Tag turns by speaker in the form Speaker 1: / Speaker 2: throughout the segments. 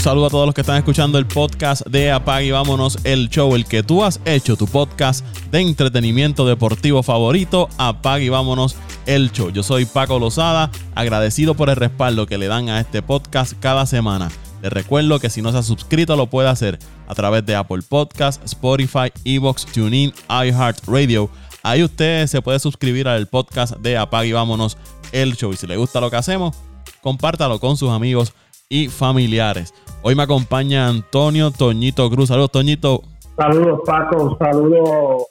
Speaker 1: Saludo a todos los que están escuchando el podcast de Apag y Vámonos el Show, el que tú has hecho tu podcast de entretenimiento deportivo favorito, Apag y Vámonos el Show. Yo soy Paco Lozada, agradecido por el respaldo que le dan a este podcast cada semana. Les recuerdo que si no se ha suscrito lo puede hacer a través de Apple Podcast, Spotify, Evox, TuneIn, iHeartRadio. Ahí usted se puede suscribir al podcast de Apag y Vámonos el Show. Y si le gusta lo que hacemos, compártalo con sus amigos y familiares. Hoy me acompaña Antonio Toñito Cruz. Saludos, Toñito.
Speaker 2: Saludos, Paco. Saludos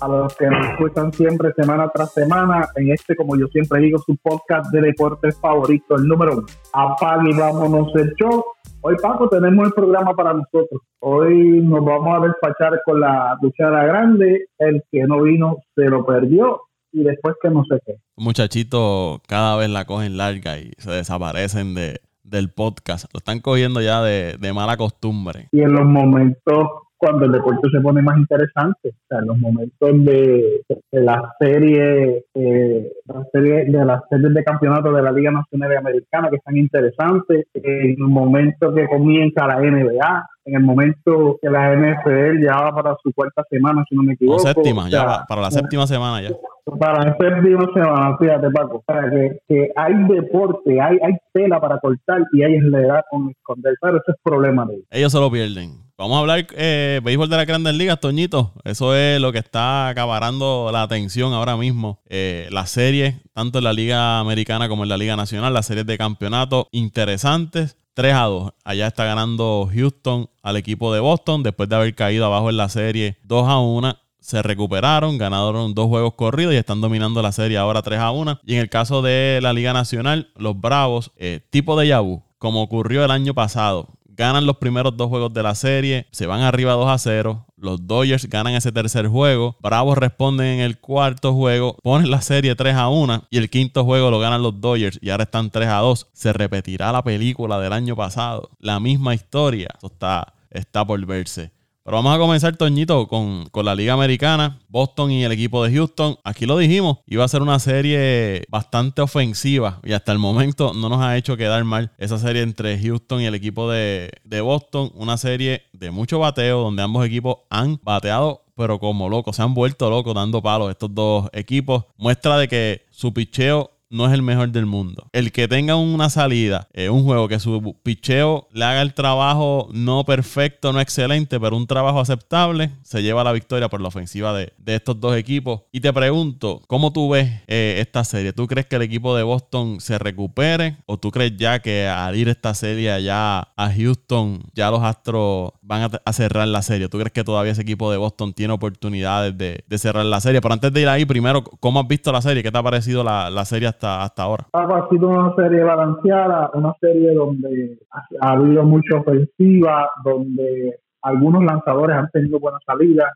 Speaker 2: a los que nos escuchan siempre, semana tras semana, en este, como yo siempre digo, su podcast de deportes favorito, el número uno. Apague y vámonos el show. Hoy, Paco, tenemos el programa para nosotros. Hoy nos vamos a despachar con la luchada grande. El que no vino se lo perdió y después que no sé qué.
Speaker 1: Muchachitos cada vez la cogen larga y se desaparecen de, del podcast. Lo están cogiendo ya de, de mala costumbre.
Speaker 2: Y en los momentos cuando el deporte se pone más interesante. O sea, en los momentos de, de la serie, eh, la serie, de las series de campeonato de la Liga Nacional Americana que están interesantes, en el momento que comienza la NBA, en el momento que la NFL ya va para su cuarta semana, si no me equivoco.
Speaker 1: séptima, ya va, para la séptima semana ya.
Speaker 2: Para la séptima semana, fíjate Paco, para que, que, hay deporte, hay, hay tela para cortar y hay edad con esconder, pero ese es el problema de ellos.
Speaker 1: Ellos se lo pierden. Vamos a hablar eh, béisbol de las grandes ligas, Toñito. Eso es lo que está acaparando la atención ahora mismo. Eh, las series, tanto en la Liga Americana como en la Liga Nacional, las series de campeonato interesantes. 3 a 2. Allá está ganando Houston al equipo de Boston después de haber caído abajo en la serie 2 a 1. Se recuperaron, ganaron dos juegos corridos y están dominando la serie ahora 3 a 1. Y en el caso de la Liga Nacional, los Bravos, eh, tipo de Yabu, como ocurrió el año pasado, ganan los primeros dos juegos de la serie, se van arriba 2 a 0. Los Dodgers ganan ese tercer juego. Bravos responden en el cuarto juego, ponen la serie 3 a 1 y el quinto juego lo ganan los Dodgers y ahora están 3 a 2. Se repetirá la película del año pasado. La misma historia. Esto está, está por verse. Pero vamos a comenzar, Toñito, con, con, la Liga Americana, Boston y el equipo de Houston. Aquí lo dijimos, iba a ser una serie bastante ofensiva y hasta el momento no nos ha hecho quedar mal esa serie entre Houston y el equipo de, de Boston. Una serie de mucho bateo donde ambos equipos han bateado pero como locos, se han vuelto locos dando palos estos dos equipos. Muestra de que su picheo no es el mejor del mundo. El que tenga una salida, en un juego que su picheo le haga el trabajo no perfecto, no excelente, pero un trabajo aceptable, se lleva la victoria por la ofensiva de, estos dos equipos. Y te pregunto, ¿cómo tú ves eh, esta serie? ¿Tú crees que el equipo de Boston se recupere? ¿O tú crees ya que al ir esta serie allá a Houston, ya los Astros van a, cerrar la serie? ¿Tú crees que todavía ese equipo de Boston tiene oportunidades de, cerrar la serie? Pero antes de ir ahí, primero, ¿cómo has visto la serie? ¿Qué te ha parecido la, la serie hasta, ahora?
Speaker 2: Ha sido una serie balanceada, una serie donde ha, habido mucha ofensiva, donde algunos lanzadores han tenido buenas salidas,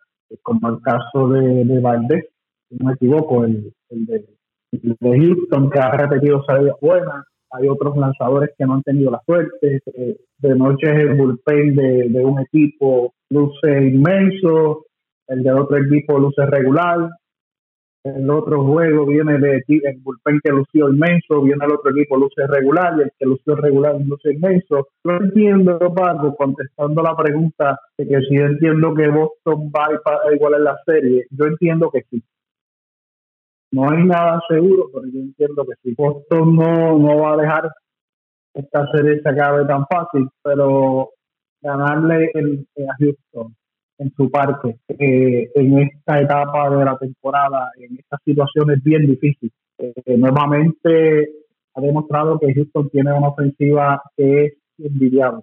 Speaker 2: como el caso de, de Valdés, si no me equivoco, el, de, Houston, que ha repetido salidas buenas. Hay otros lanzadores que no han tenido la suerte. De, noche el bullpen de, de un equipo luce inmenso, el de otro equipo luce regular el otro juego viene de el bullpen que lució inmenso, viene el otro equipo luce regular y el que lució regular luce inmenso. Yo entiendo, Paco, contestando la pregunta de que si entiendo que Boston va a igual en la serie, yo entiendo que sí. No hay nada seguro, pero yo entiendo que sí. Boston no, no va a dejar esta serie se acabe tan fácil, pero ganarle el, a Houston en su parte eh, en esta etapa de la temporada, en estas situaciones bien difíciles. Eh, nuevamente ha demostrado que Houston tiene una ofensiva que es envidiable.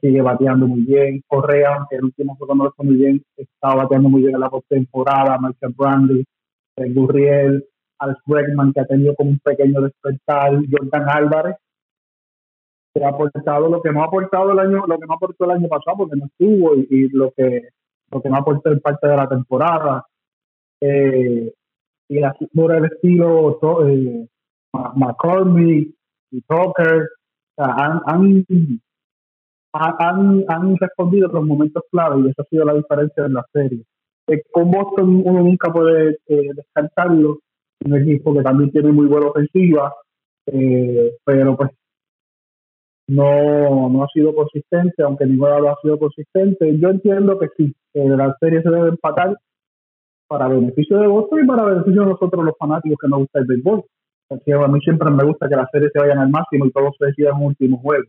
Speaker 2: sigue bateando muy bien. Correa, aunque el último juego no lo muy bien, está bateando muy bien en la postemporada. Michael Brandy, el Gurriel, Alex Bregman, que ha tenido como un pequeño despertar. Jordan Álvarez, que ha aportado lo que no ha aportado el año, lo que no aportó el año pasado porque no estuvo y, lo que lo que no aportó en parte de la temporada. Eh, y así por el estilo eh, McCormick y Tucker han, han, han, han, respondido los momentos clave y esa ha sido la diferencia en la serie. Eh, con Boston uno nunca puede eh, descartarlo, un equipo que también tiene muy buena ofensiva, eh, pero pues no, no ha sido consistente, aunque ninguno lo ha sido consistente. Yo entiendo que sí, que la serie se debe empatar para beneficio de Boston y para beneficio de nosotros los fanáticos que nos gusta el béisbol. Porque a mí siempre me gusta que las series se vayan al máximo y todos se decidan en un último juego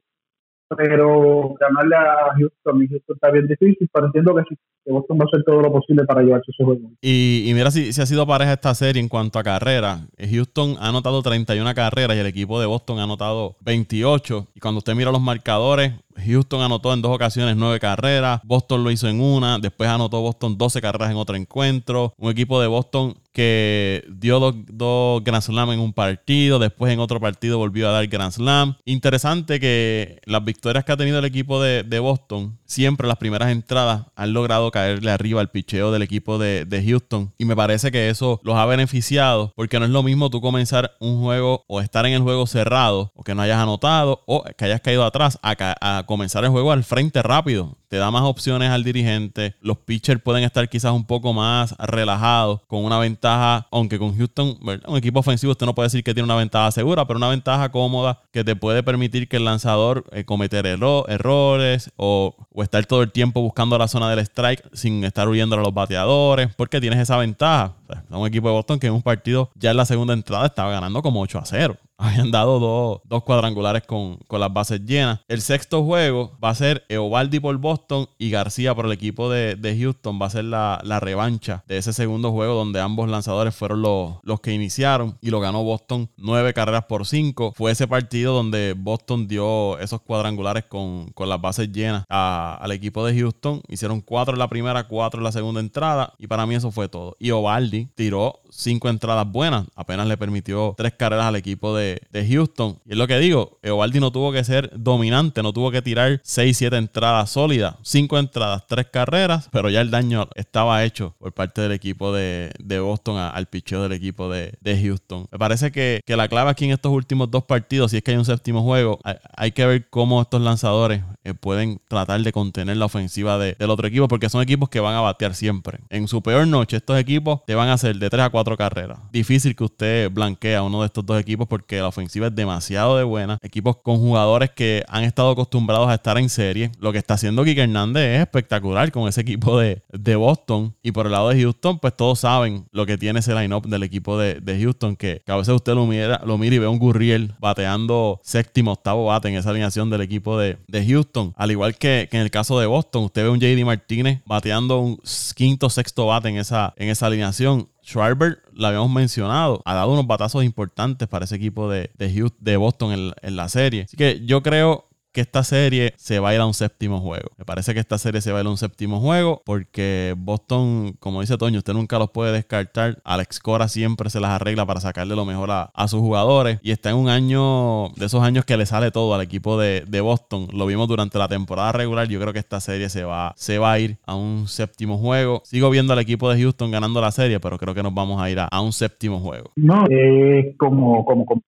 Speaker 2: pero ganarle a Houston, está bien difícil, pero entiendo que, sí, que Boston va a hacer todo lo posible para llevarse ese juego.
Speaker 1: Y, y mira si, si, ha sido pareja esta serie en cuanto a carreras. Houston ha anotado 31 carreras y el equipo de Boston ha anotado 28. Y cuando usted mira los marcadores, Houston anotó en dos ocasiones nueve carreras, Boston lo hizo en una, después anotó Boston 12 carreras en otro encuentro, un equipo de Boston que dio dos, dos Grand Slam en un partido, después en otro partido volvió a dar Grand Slam. Interesante que las victorias que ha tenido el equipo de, Boston, siempre las primeras entradas han logrado caerle arriba al picheo del equipo de, de, Houston. Y me parece que eso los ha beneficiado, porque no es lo mismo tú comenzar un juego o estar en el juego cerrado, o que no hayas anotado, o que hayas caído atrás, a, a comenzar el juego al frente rápido. Te da más opciones al dirigente. Los pitchers pueden estar quizás un poco más relajados con una ventaja, aunque con Houston, un equipo ofensivo, usted no puede decir que tiene una ventaja segura, pero una ventaja cómoda que te puede permitir que el lanzador eh, cometer errores o, estar todo el tiempo buscando la zona del strike sin estar huyendo a los bateadores, porque tienes esa ventaja. un equipo de Boston que en un partido ya en la segunda entrada estaba ganando como 8 a 0 habían dado dos, cuadrangulares con, las bases llenas. El sexto juego va a ser Eovaldi por Boston y García por el equipo de, Houston. Va a ser la, revancha de ese segundo juego donde ambos lanzadores fueron los, los que iniciaron y lo ganó Boston nueve carreras por cinco. Fue ese partido donde Boston dio esos cuadrangulares con, las bases llenas al equipo de Houston. Hicieron cuatro en la primera, cuatro en la segunda entrada y para mí eso fue todo. Y Ovaldi tiró cinco entradas buenas. Apenas le permitió tres carreras al equipo de, Houston. Y es lo que digo, Eovaldi no tuvo que ser dominante, no tuvo que tirar seis, siete entradas sólidas. Cinco entradas, tres carreras, pero ya el daño estaba hecho por parte del equipo de, Boston al picheo del equipo de, Houston. Me parece que, la clave aquí en estos últimos dos partidos, si es que hay un séptimo juego, hay, que ver cómo estos lanzadores eh, pueden tratar de contener la ofensiva del otro equipo, porque son equipos que van a batear siempre. En su peor noche, estos equipos te van a hacer de 3 a 4 carreras. Difícil que usted blanquee a uno de estos dos equipos porque la ofensiva es demasiado de buena. Equipos con jugadores que han estado acostumbrados a estar en serie. Lo que está haciendo Kike Hernández es espectacular con ese equipo de, Boston. Y por el lado de Houston, pues todos saben lo que tiene ese line-up del equipo de, Houston, que, a veces usted lo mira, lo mira y ve un Gurriel bateando séptimo, octavo bate en esa alineación del equipo de, Houston. Al igual que, en el caso de Boston, usted ve un JD Martínez bateando un quinto, sexto bate en esa, en esa alineación. Schwarber, lo habíamos mencionado, ha dado unos batazos importantes para ese equipo de, de, de Boston en la serie. Así que yo creo que esta serie se va a ir a un séptimo juego. Me parece que esta serie se va a ir a un séptimo juego porque Boston, como dice Toño, usted nunca los puede descartar. Alex Cora siempre se las arregla para sacarle lo mejor a, sus jugadores y está en un año de esos años que le sale todo al equipo de, Boston. Lo vimos durante la temporada regular. Yo creo que esta serie se va, se va a ir a un séptimo juego. Sigo viendo al equipo de Houston ganando la serie, pero creo que nos vamos a ir a, un séptimo juego.
Speaker 2: No, es como, como, como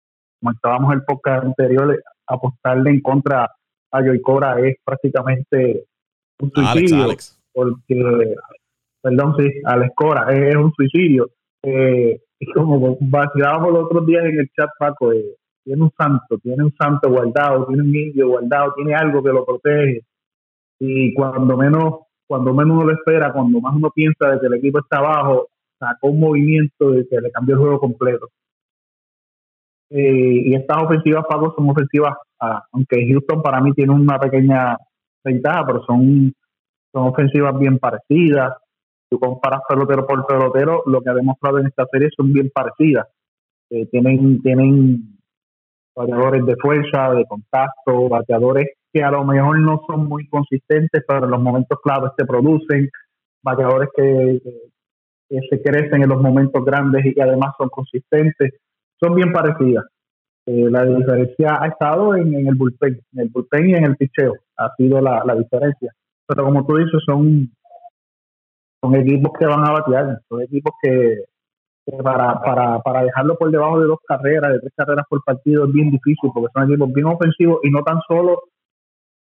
Speaker 2: estábamos en el podcast anterior, apostarle en contra a Joy Cora es prácticamente un suicidio. Porque, perdón, sí, Alex Cora es, un suicidio. Eh, como vacilábamos los otros días en el chat, Paco, eh, tiene un santo, tiene un santo guardado, tiene un niño guardado, tiene algo que lo protege. Y cuando menos, cuando menos uno lo espera, cuando más uno piensa de que el equipo está abajo, sacó un movimiento de que le cambió el juego completo. Eh, y estas ofensivas, Paco, son ofensivas, ah, aunque Houston para mí tiene una pequeña ventaja, pero son, son ofensivas bien parecidas. Tú comparas pelotero por pelotero, lo que ha demostrado en esta serie son bien parecidas. Eh, tienen, tienen bateadores de fuerza, de contacto, bateadores que a lo mejor no son muy consistentes, pero en los momentos claves se producen, bateadores que, que se crecen en los momentos grandes y que además son consistentes son bien parecidas. Eh, la diferencia ha estado en, el bullpen, en el bullpen y en el picheo, ha sido la, diferencia. Pero como tú dices, son, son equipos que van a batear, son equipos que, para, para, para dejarlo por debajo de dos carreras, de tres carreras por partido es bien difícil, porque son equipos bien ofensivos y no tan solo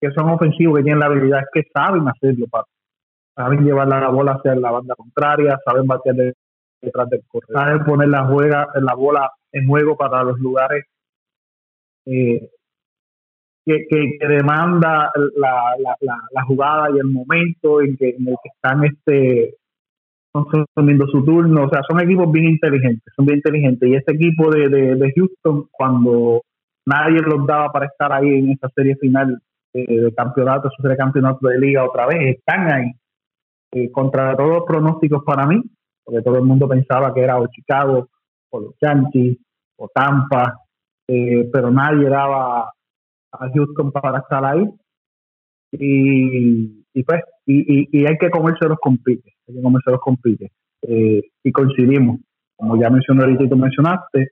Speaker 2: que son ofensivos, que tienen la habilidad, es que saben hacerlo, para, saben llevar la bola hacia la banda contraria, saben batear detrás del corredor, saben poner la, juega, la bola en juego para los lugares eh, que, que, demanda la, la, la, jugada y el momento en, que, en el que están este consumiendo su turno. O sea, son equipos bien inteligentes, son bien inteligentes. Y este equipo de, de, Houston, cuando nadie los daba para estar ahí en esa serie final de campeonato, de campeonato de liga otra vez, están ahí. Eh, contra todos los pronósticos para mí, porque todo el mundo pensaba que era o Chicago, o los Yankees, o Tampa, eh, pero nadie daba a Houston para estar ahí. Y, pues, y, y, hay que comerse los compites, hay que comerse los compites. Eh, y coincidimos, como ya mencioné ahorita y tú mencionaste,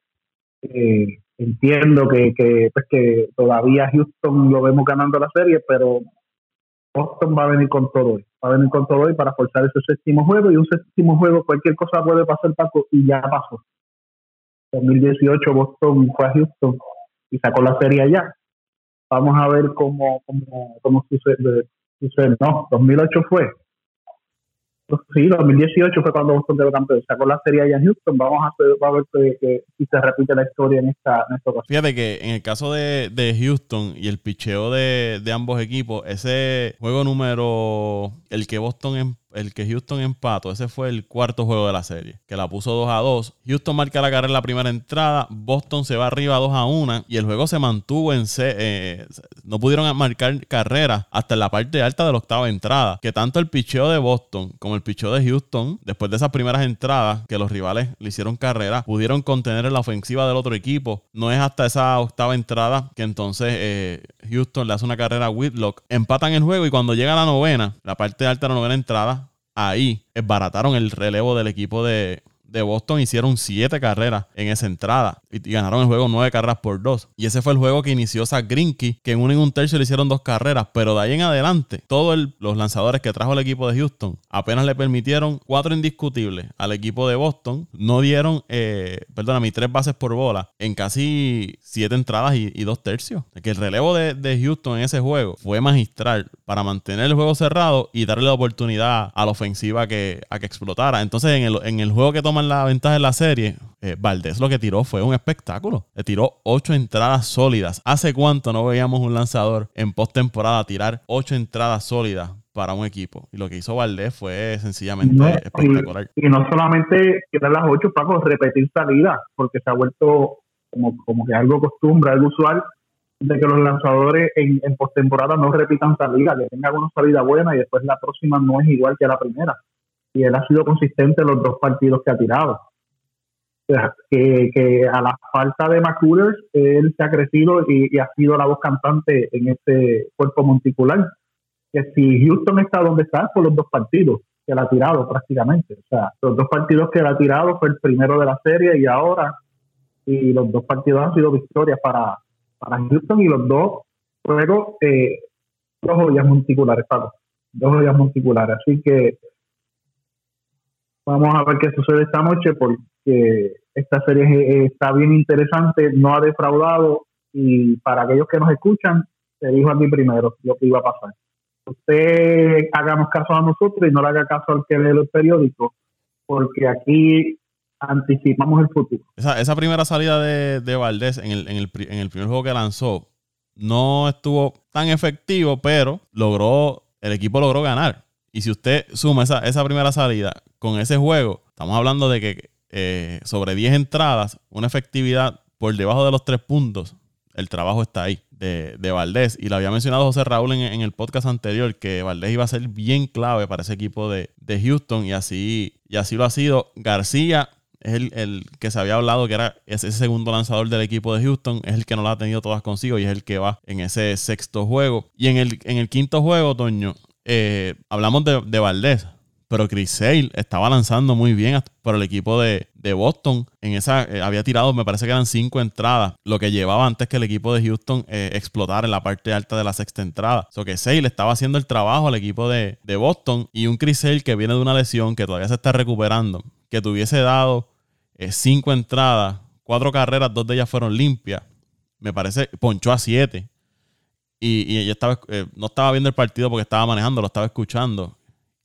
Speaker 2: eh, entiendo que, que, pues que todavía Houston lo vemos ganando la serie, pero Boston va a venir con todo hoy, va a venir con todo hoy para forzar ese séptimo juego y un séptimo juego cualquier cosa puede pasar Paco y ya pasó. 2018 Boston fue a Houston y sacó la serie allá. Vamos a ver cómo, cómo, cómo sucede, sucede. No, 2008 fue. Sí, 2018 fue cuando Boston quedó campeón. Sacó la serie allá en Houston. Vamos a, ver que, si se repite la historia en esta, en esta ocasión.
Speaker 1: Fíjate que en el caso de, de Houston y el picheo de, de, ambos equipos, ese juego número, el que Boston em, el que Houston empató, ese fue el cuarto juego de la serie, que la puso 2 a 2. Houston marca la carrera en la primera entrada, Boston se va arriba 2 a 1 y el juego se mantuvo en C. Eh, no pudieron marcar carrera hasta la parte alta de la octava entrada. Que tanto el picheo de Boston como el picheo de Houston, después de esas primeras entradas que los rivales le hicieron carrera, pudieron contener en la ofensiva del otro equipo. No es hasta esa octava entrada que entonces eh, Houston le hace una carrera a Whitlock. Empatan el juego y cuando llega la novena, la parte alta de la novena entrada, ahí esbarataron el relevo del equipo de, de Boston hicieron siete carreras en esa entrada y, ganaron el juego nueve carreras por dos. Y ese fue el juego que inició Zach Greinke, que en un y un tercio le hicieron dos carreras, pero de ahí en adelante, todos los lanzadores que trajo el equipo de Houston apenas le permitieron cuatro indiscutibles al equipo de Boston. No dieron, eh, perdóname, tres bases por bola en casi siete entradas y, dos tercios. Que el relevo de, de, Houston en ese juego fue magistral para mantener el juego cerrado y darle la oportunidad a la ofensiva que, a que explotara. Entonces, en el, en el juego que toma la ventaja en la serie, eh, Valdés lo que tiró fue un espectáculo. Le tiró ocho entradas sólidas. ¿Hace cuánto no veíamos un lanzador en postemporada tirar ocho entradas sólidas para un equipo? Y lo que hizo Valdés fue sencillamente espectacular.
Speaker 2: Y, no solamente tirar las ocho, Paco, repetir salidas, porque se ha vuelto como, como que algo costumbre, algo usual de que los lanzadores en, en postemporada no repitan salida, que tengan una salida buena y después la próxima no es igual que la primera y él ha sido consistente en los dos partidos que ha tirado. que, que, a la falta de McCullers, él se ha crecido y, ha sido la voz cantante en este cuerpo monticular. Que si Houston está donde está, por los dos partidos que él ha tirado prácticamente. O sea, los dos partidos que él ha tirado fue el primero de la serie y ahora, y los dos partidos han sido victorias para, para Houston y los dos juegos, eh, dos joyas monticulares, Paco. Dos joyas monticulares. Así que Vamos a ver qué sucede esta noche porque esta serie está bien interesante, no ha defraudado y para aquellos que nos escuchan, se dijo aquí primero lo que iba a pasar. Usted háganos caso a nosotros y no le haga caso al que lee el periódico, porque aquí anticipamos el futuro.
Speaker 1: Esa, primera salida de, de Valdés en el, en, el, en el primer juego que lanzó no estuvo tan efectivo, pero logró, el equipo logró ganar. Y si usted suma esa, esa primera salida con ese juego, estamos hablando de que eh, sobre 10 entradas, una efectividad por debajo de los 3 puntos, el trabajo está ahí de, de Valdés. Y lo había mencionado José Raúl en, el podcast anterior, que Valdés iba a ser bien clave para ese equipo de, Houston y así, y así lo ha sido. García es el, que se había hablado que era ese segundo lanzador del equipo de Houston, es el que no lo ha tenido todas consigo y es el que va en ese sexto juego. Y en el, en el quinto juego, Toño, eh, hablamos de, de Valdés, pero Chris Sale estaba lanzando muy bien por el equipo de, Boston. En esa eh, había tirado, me parece que eran cinco entradas, lo que llevaba antes que el equipo de Houston eh, explotara en la parte alta de la sexta entrada. O que Sale estaba haciendo el trabajo al equipo de, Boston y un Chris Sale que viene de una lesión que todavía se está recuperando, que tuviese dado cinco entradas, cuatro carreras, dos de ellas fueron limpias. Me parece, ponchó a siete. Y, y ella estaba, no estaba viendo el partido porque estaba manejando, lo estaba escuchando.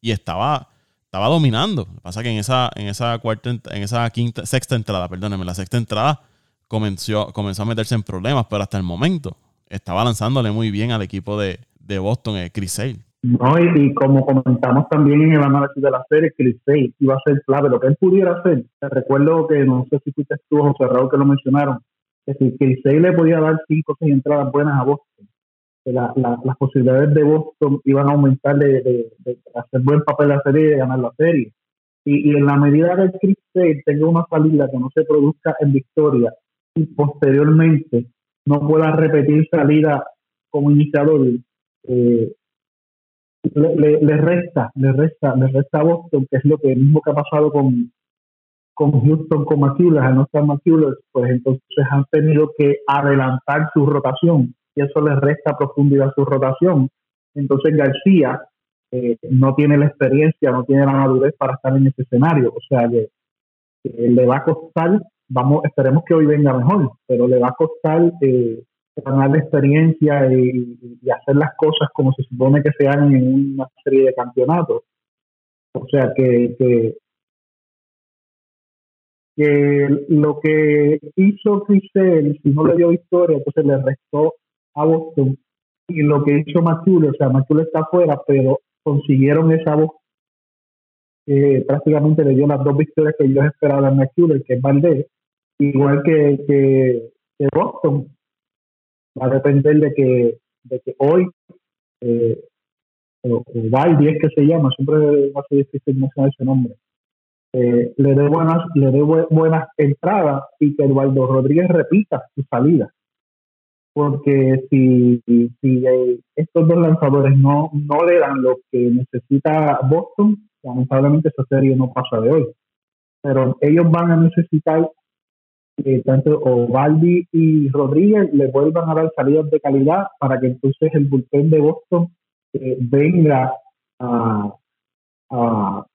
Speaker 1: Y estaba estaba dominando. Lo que pasa es que en esa, en esa cuarta, en esa quinta, sexta entrada, perdóneme, la sexta entrada comenzó, comenzó a meterse en problemas, pero hasta el momento estaba lanzándole muy bien al equipo de, Boston, eh, Chris Sale.
Speaker 2: No, y, como comentamos también en el análisis de la serie, Chris Sale iba a ser clave. Lo que él pudiera hacer, te recuerdo que no sé si fuiste tú o José que lo mencionaron, que si Chris Sale le podía dar cinco o seis entradas buenas a Boston, las posibilidades de Boston iban a aumentar de, hacer buen papel la serie y de ganar la serie. Y, en la medida que Chris Sale tenga una salida que no se produzca en victoria y posteriormente no pueda repetir salida como iniciador, eh, le, resta, le resta, le resta a Boston, que es lo que mismo que ha pasado con, con Houston, con McCullers, al no estar pues entonces han tenido que adelantar su rotación y eso les resta profundidad a su rotación. Entonces García eh, no tiene la experiencia, no tiene la madurez para estar en ese escenario. O sea que le va a costar, vamos, esperemos que hoy venga mejor, pero le va a costar eh, ganar la experiencia y, hacer las cosas como se supone que se hagan en una serie de campeonatos. O sea que, que, lo que hizo Cristel, si no le dio victoria, entonces le restó a Boston. Y lo que hizo Machule, o sea, Machule está afuera, pero consiguieron esa voz que prácticamente le dio las dos victorias que ellos esperaban a McCuller, que es Valdez, igual que, que, Boston. Va a depender de que, de que hoy, eh, o, Valdi es que se llama, siempre va a ser difícil mencionar ese nombre, eh, le dé buenas, le dé buenas entradas y que Eduardo Rodríguez repita su salida porque si, si eh, estos dos lanzadores no, no le dan lo que necesita Boston, lamentablemente esa serie no pasa de hoy. Pero ellos van a necesitar que tanto Ovaldi y Rodríguez le vuelvan a dar salidas de calidad para que entonces el bullpen de Boston eh, venga a, a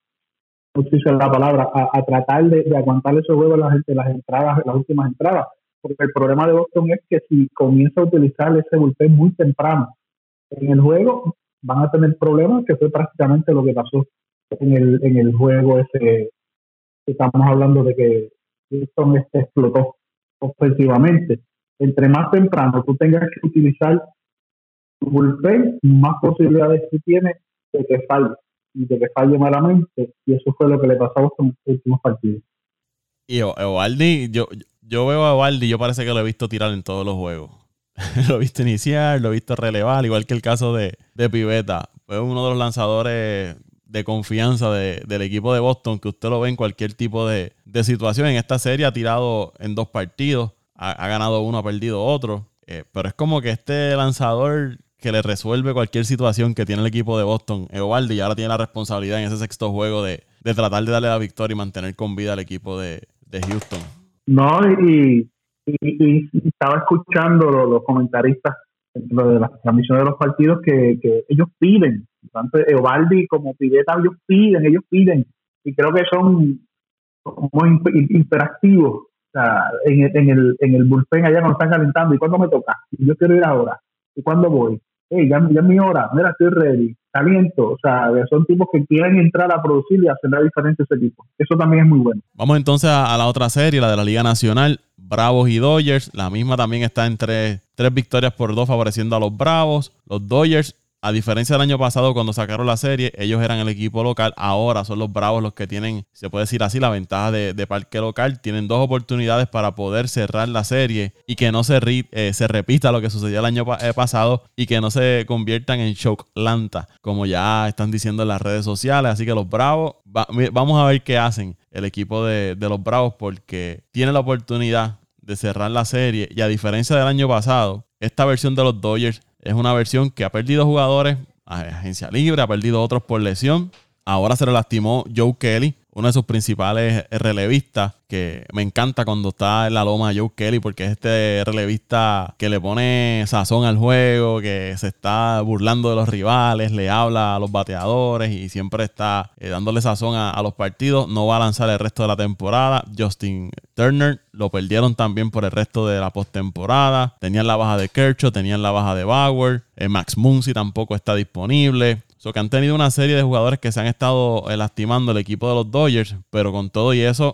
Speaker 2: no sé si la palabra, a, tratar de, aguantar esos juegos las, las entradas, las últimas entradas porque el problema de Boston es que si comienza a utilizar ese bullpen muy temprano en el juego, van a tener problemas, que fue prácticamente lo que pasó en el, en el juego ese estamos hablando de que Boston este explotó ofensivamente. Entre más temprano tú tengas que utilizar tu bullpen, más posibilidades tú tienes de que falle y de que falle malamente. Y eso fue lo que le pasó a Boston en los últimos partidos.
Speaker 1: Y Ovaldi, yo, yo veo a Valdi, yo parece que lo he visto tirar en todos los juegos. lo he visto iniciar, lo he visto relevar, igual que el caso de, de Piveta. Fue uno de los lanzadores de confianza del equipo de Boston, que usted lo ve en cualquier tipo de, situación. En esta serie ha tirado en dos partidos, ha, ganado uno, ha perdido otro. Eh, pero es como que este lanzador que le resuelve cualquier situación que tiene el equipo de Boston, Eovaldi, y ahora tiene la responsabilidad en ese sexto juego de, tratar de darle la victoria y mantener con vida al equipo de Houston.
Speaker 2: No, y, estaba escuchando los, comentaristas dentro de las transmisiones de los partidos que, ellos piden, tanto Eovaldi como Pideta, ellos piden, ellos piden, y creo que son muy interactivos. O sea, en, el, en el bullpen allá nos están calentando, ¿y cuándo me toca? Yo quiero ir ahora, ¿y cuándo voy? Hey, ya, ya es mi hora, mira, estoy ready, caliento. O sea, son tipos que quieren entrar a producir y hacer la diferencia ese tipo. Eso también es muy bueno.
Speaker 1: Vamos entonces a, la otra serie, la de la Liga Nacional. Bravos y Dodgers. La misma también está entre tres victorias por dos favoreciendo a los Bravos. Los Dodgers a diferencia del año pasado, cuando sacaron la serie, ellos eran el equipo local. Ahora son los Bravos los que tienen, se puede decir así, la ventaja de, parque local. Tienen dos oportunidades para poder cerrar la serie y que no se, eh, se repita lo que sucedió el año eh, pasado y que no se conviertan en lanta, como ya están diciendo en las redes sociales. Así que los Bravos, vamos a ver qué hacen el equipo de, de los Bravos porque tiene la oportunidad de cerrar la serie y a diferencia del año pasado, esta versión de los Dodgers es una versión que ha perdido jugadores agencia libre, ha perdido otros por lesión. Ahora se le lastimó Joe Kelly, uno de sus principales relevistas, que me encanta cuando está en la loma Joe Kelly, porque es este relevista que le pone sazón al juego, que se está burlando de los rivales, le habla a los bateadores y siempre está eh, dándole sazón a, los partidos. No va a lanzar el resto de la temporada. Justin Turner lo perdieron también por el resto de la postemporada. Tenían la baja de Kershaw, tenían la baja de Bauer. Eh, Max Muncy tampoco está disponible. So que han tenido una serie de jugadores que se han estado eh, lastimando el equipo de los Dodgers, pero con todo y eso,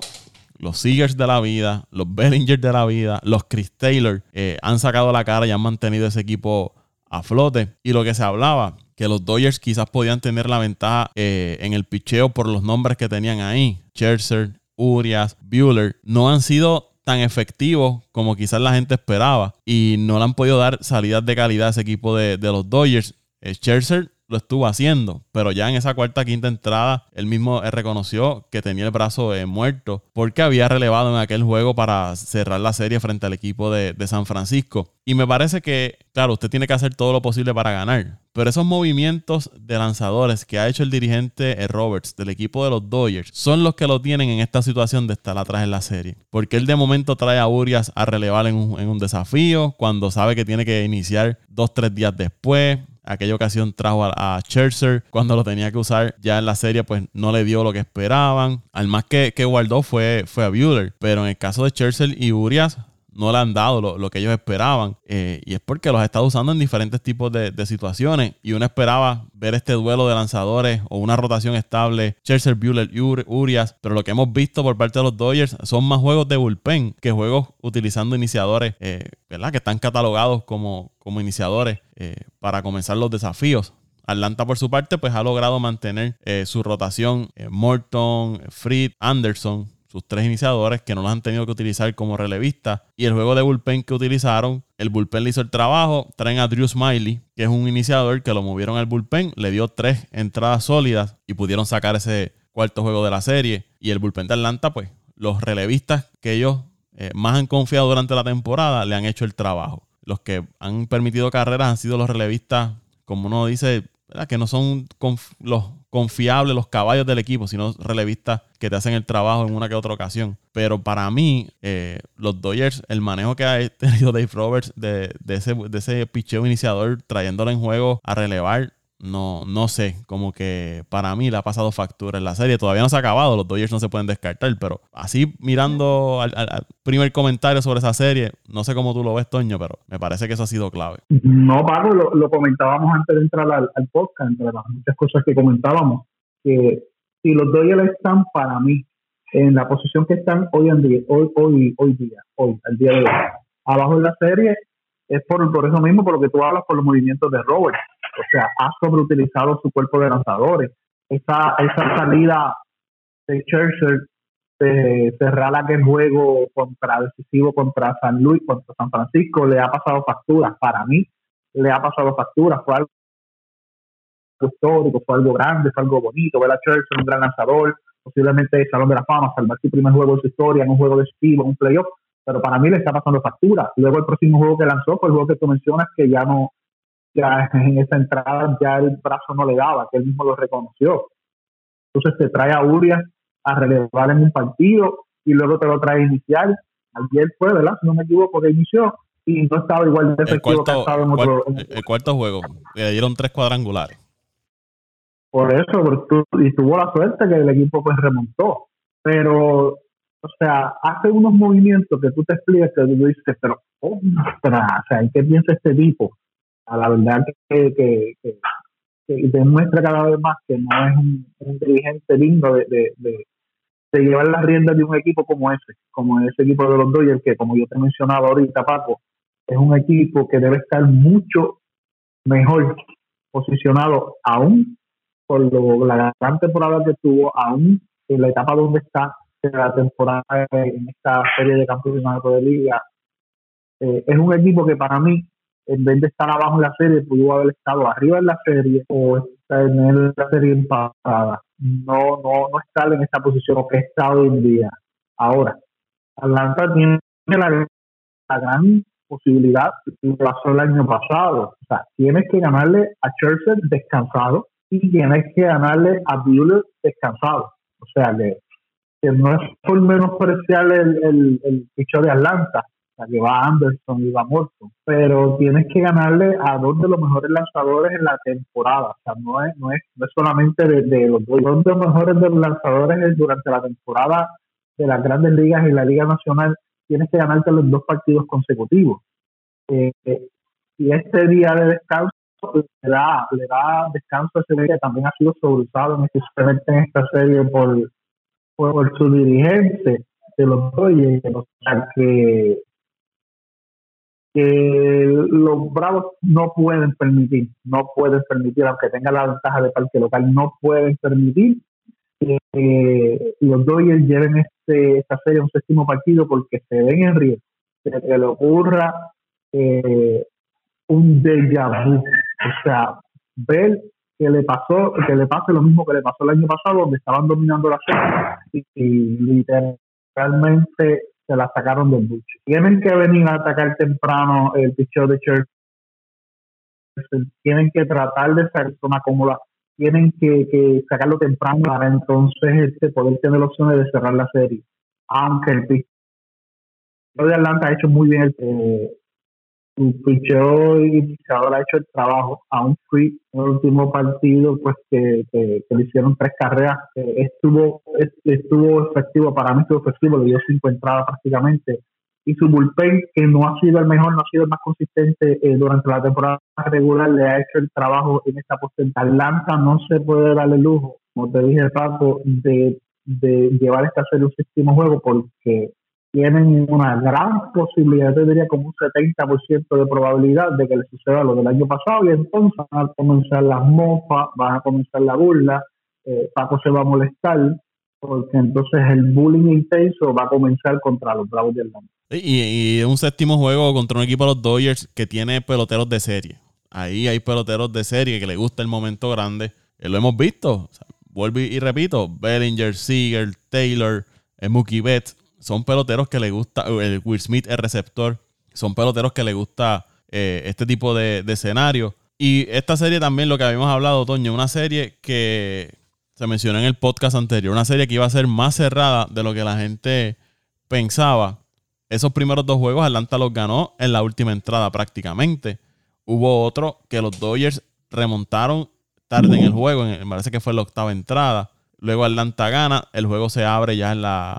Speaker 1: los Seegers de la vida, los Bellinger de la vida, los Chris Taylor eh, han sacado la cara y han mantenido ese equipo a flote. Y lo que se hablaba, que los Dodgers quizás podían tener la ventaja eh, en el picheo por los nombres que tenían ahí. Scherzer, Urias, Bueller, no han sido tan efectivos como quizás la gente esperaba y no le han podido dar salidas de calidad a ese equipo de, de los Dodgers. Scherzer lo estuvo haciendo, pero ya en esa cuarta quinta entrada él mismo reconoció que tenía el brazo eh, muerto porque había relevado en aquel juego para cerrar la serie frente al equipo de, San Francisco. Y me parece que, claro, usted tiene que hacer todo lo posible para ganar, pero esos movimientos de lanzadores que ha hecho el dirigente eh, Roberts del equipo de los Dodgers son los que lo tienen en esta situación de estar atrás en la serie. Porque él de momento trae a Urias a relevar en un, en un desafío cuando sabe que tiene que iniciar dos, tres días después aquella ocasión trajo a, a cuando lo tenía que usar ya en la serie, pues no le dio lo que esperaban. Al más que, que guardó fue, fue a Bueller. Pero en el caso de Scherzer y Urias, no le han dado lo, que ellos esperaban. Eh, y es porque los ha estado usando en diferentes tipos de, situaciones. Y uno esperaba ver este duelo de lanzadores o una rotación estable, Scherzer, Bueller y Urias. Pero lo que hemos visto por parte de los Dodgers son más juegos de bullpen que juegos utilizando iniciadores, eh, ¿verdad? Que están catalogados como, como iniciadores eh, para comenzar los desafíos. Atlanta, por su parte, pues ha logrado mantener su rotación. Morton, Fried, Anderson, sus tres iniciadores que no los han tenido que utilizar como relevistas. Y el juego de bullpen que utilizaron, el bullpen le hizo el trabajo. Traen a Drew Smiley, que es un iniciador que lo movieron al bullpen, le dio tres entradas sólidas y pudieron sacar ese cuarto juego de la serie. Y el bullpen de Atlanta, pues los relevistas que ellos eh, más han confiado durante la temporada le han hecho el trabajo. Los que han permitido carreras han sido los relevistas, como uno dice, que no son los confiables, los caballos del equipo, sino relevistas que te hacen el trabajo en una que otra ocasión. Pero para mí, eh, los Dodgers, el manejo que ha tenido Dave Roberts de, ese, de ese picheo iniciador, trayéndolo en juego a relevar, no, no sé, como que para mí le ha pasado factura en la serie. Todavía no se ha acabado, los Dodgers no se pueden descartar, pero así mirando al, primer comentario sobre esa serie, no sé cómo tú lo ves, Toño, pero me parece que eso ha sido clave.
Speaker 2: No, Pablo, lo, lo comentábamos antes de entrar al, podcast, entre las muchas cosas que comentábamos, que si los Dodgers están para mí en la posición que están hoy en día, hoy, hoy, hoy día, hoy, al día de hoy, abajo en la serie, es por, por eso mismo, por lo que tú hablas, por los movimientos de Robert o sea, ha sobreutilizado su cuerpo de lanzadores. Esa, esa salida de Churchill de cerrar aquel juego contra decisivo contra San Luis, contra San Francisco, le ha pasado factura. Para mí, le ha pasado factura. Fue algo histórico, fue algo grande, fue algo bonito. Ver a Churchill, un gran lanzador, posiblemente el Salón de la Fama, salvar su primer juego de su historia en un juego de estilo, un playoff. Pero para mí le está pasando factura. Luego, el próximo juego que lanzó fue el juego que tú mencionas, que ya no, ya en esa entrada ya el brazo no le daba, que él mismo lo reconoció. Entonces te trae a Urias a relevar en un partido y luego te lo trae a iniciar. Ayer fue, ¿verdad? Si no me equivoco, que inició y no estaba igual de efectivo que estaba en otro.
Speaker 1: El cuarto juego, le dieron tres cuadrangulares.
Speaker 2: Por eso, y tuvo la suerte que el equipo pues remontó. Pero, o sea, hace unos movimientos que tú te explicas que tú dices, pero, oh, o sea, ¿en qué piensa este tipo? A la verdad que, que, que, demuestra cada vez más que no es un, dirigente lindo de, de, de, llevar las riendas de un equipo como ese, como ese equipo de los Dodgers, que como yo te he mencionado ahorita, Paco, es un equipo que debe estar mucho mejor posicionado aún por lo, la gran temporada que tuvo, aún en la etapa donde está en la temporada en esta serie de campeonato de liga. Eh, es un equipo que para mí en vez de estar abajo en la serie, pudo haber estado arriba en la serie o en la serie empatada. No, no, no estar en esta posición que está hoy en día. Ahora, Atlanta tiene la, gran posibilidad, lo pasó el año pasado. O sea, tienes que ganarle a Churchill descansado y tienes que ganarle a Bueller descansado. O sea, que, no es por menospreciar el, el, el de Atlanta, va Anderson va Morton, pero tienes que ganarle a dos de los mejores lanzadores en la temporada. O sea, no es, no es, no es solamente de, los dos, dos de los mejores de los lanzadores durante la temporada de las grandes ligas y la Liga Nacional. Tienes que ganarte los dos partidos consecutivos. Eh, eh, y este día de descanso le da, le da descanso a ese día que también ha sido sobreusado en, en esta serie por, por, su dirigente de los Dodgers, o sea que, que los Bravos no pueden permitir, no pueden permitir, aunque tengan la ventaja de parque local, no pueden permitir que los Dodgers lleven este, esta serie a un séptimo partido porque se ven en riesgo de que le ocurra eh, un déjà vu. O sea, ver que le pasó, que le pase lo mismo que le pasó el año pasado, donde estaban dominando la serie y, literalmente se la sacaron del buche. Tienen que venir a atacar temprano el picheo de Church. Tienen que tratar de sacar una cómoda. Tienen que, sacarlo temprano para entonces este, poder tener opciones de cerrar la serie. Aunque el picheo de Atlanta ha hecho muy bien el, eh, picheo iniciador ha hecho el trabajo, aún fui en el último partido, pues que, le hicieron tres carreras, estuvo estuvo efectivo, para mí estuvo efectivo, le dio cinco entradas prácticamente, y su bullpen, que no ha sido el mejor, no ha sido el más consistente eh, durante la temporada regular, le ha hecho el trabajo en esta postura. Atlanta no se puede dar el lujo, como te dije, Paco, de, de llevar esta serie un séptimo juego, porque tienen una gran posibilidad, yo diría como un 70% de probabilidad de que les suceda lo del año pasado y entonces van a comenzar las mofas, van a comenzar la burla, eh, Paco se va a molestar porque entonces el bullying intenso va a comenzar contra los Bravos de Atlanta.
Speaker 1: Y, y un séptimo juego contra un equipo de los Dodgers que tiene peloteros de serie. Ahí hay peloteros de serie que le gusta el momento grande. Eh, lo hemos visto. vuelvo y, repito. Bellinger, Seager, Taylor, eh, Mookie Betts son peloteros que le gusta, el Will Smith, el receptor, son peloteros que le gusta eh, este tipo de, escenario. Y esta serie también, lo que habíamos hablado, Toño, una serie que se mencionó en el podcast anterior, una serie que iba a ser más cerrada de lo que la gente pensaba. Esos primeros dos juegos Atlanta los ganó en la última entrada prácticamente. Hubo otro que los Dodgers remontaron tarde en el juego, me parece que fue la octava entrada. Luego Atlanta gana, el juego se abre ya en la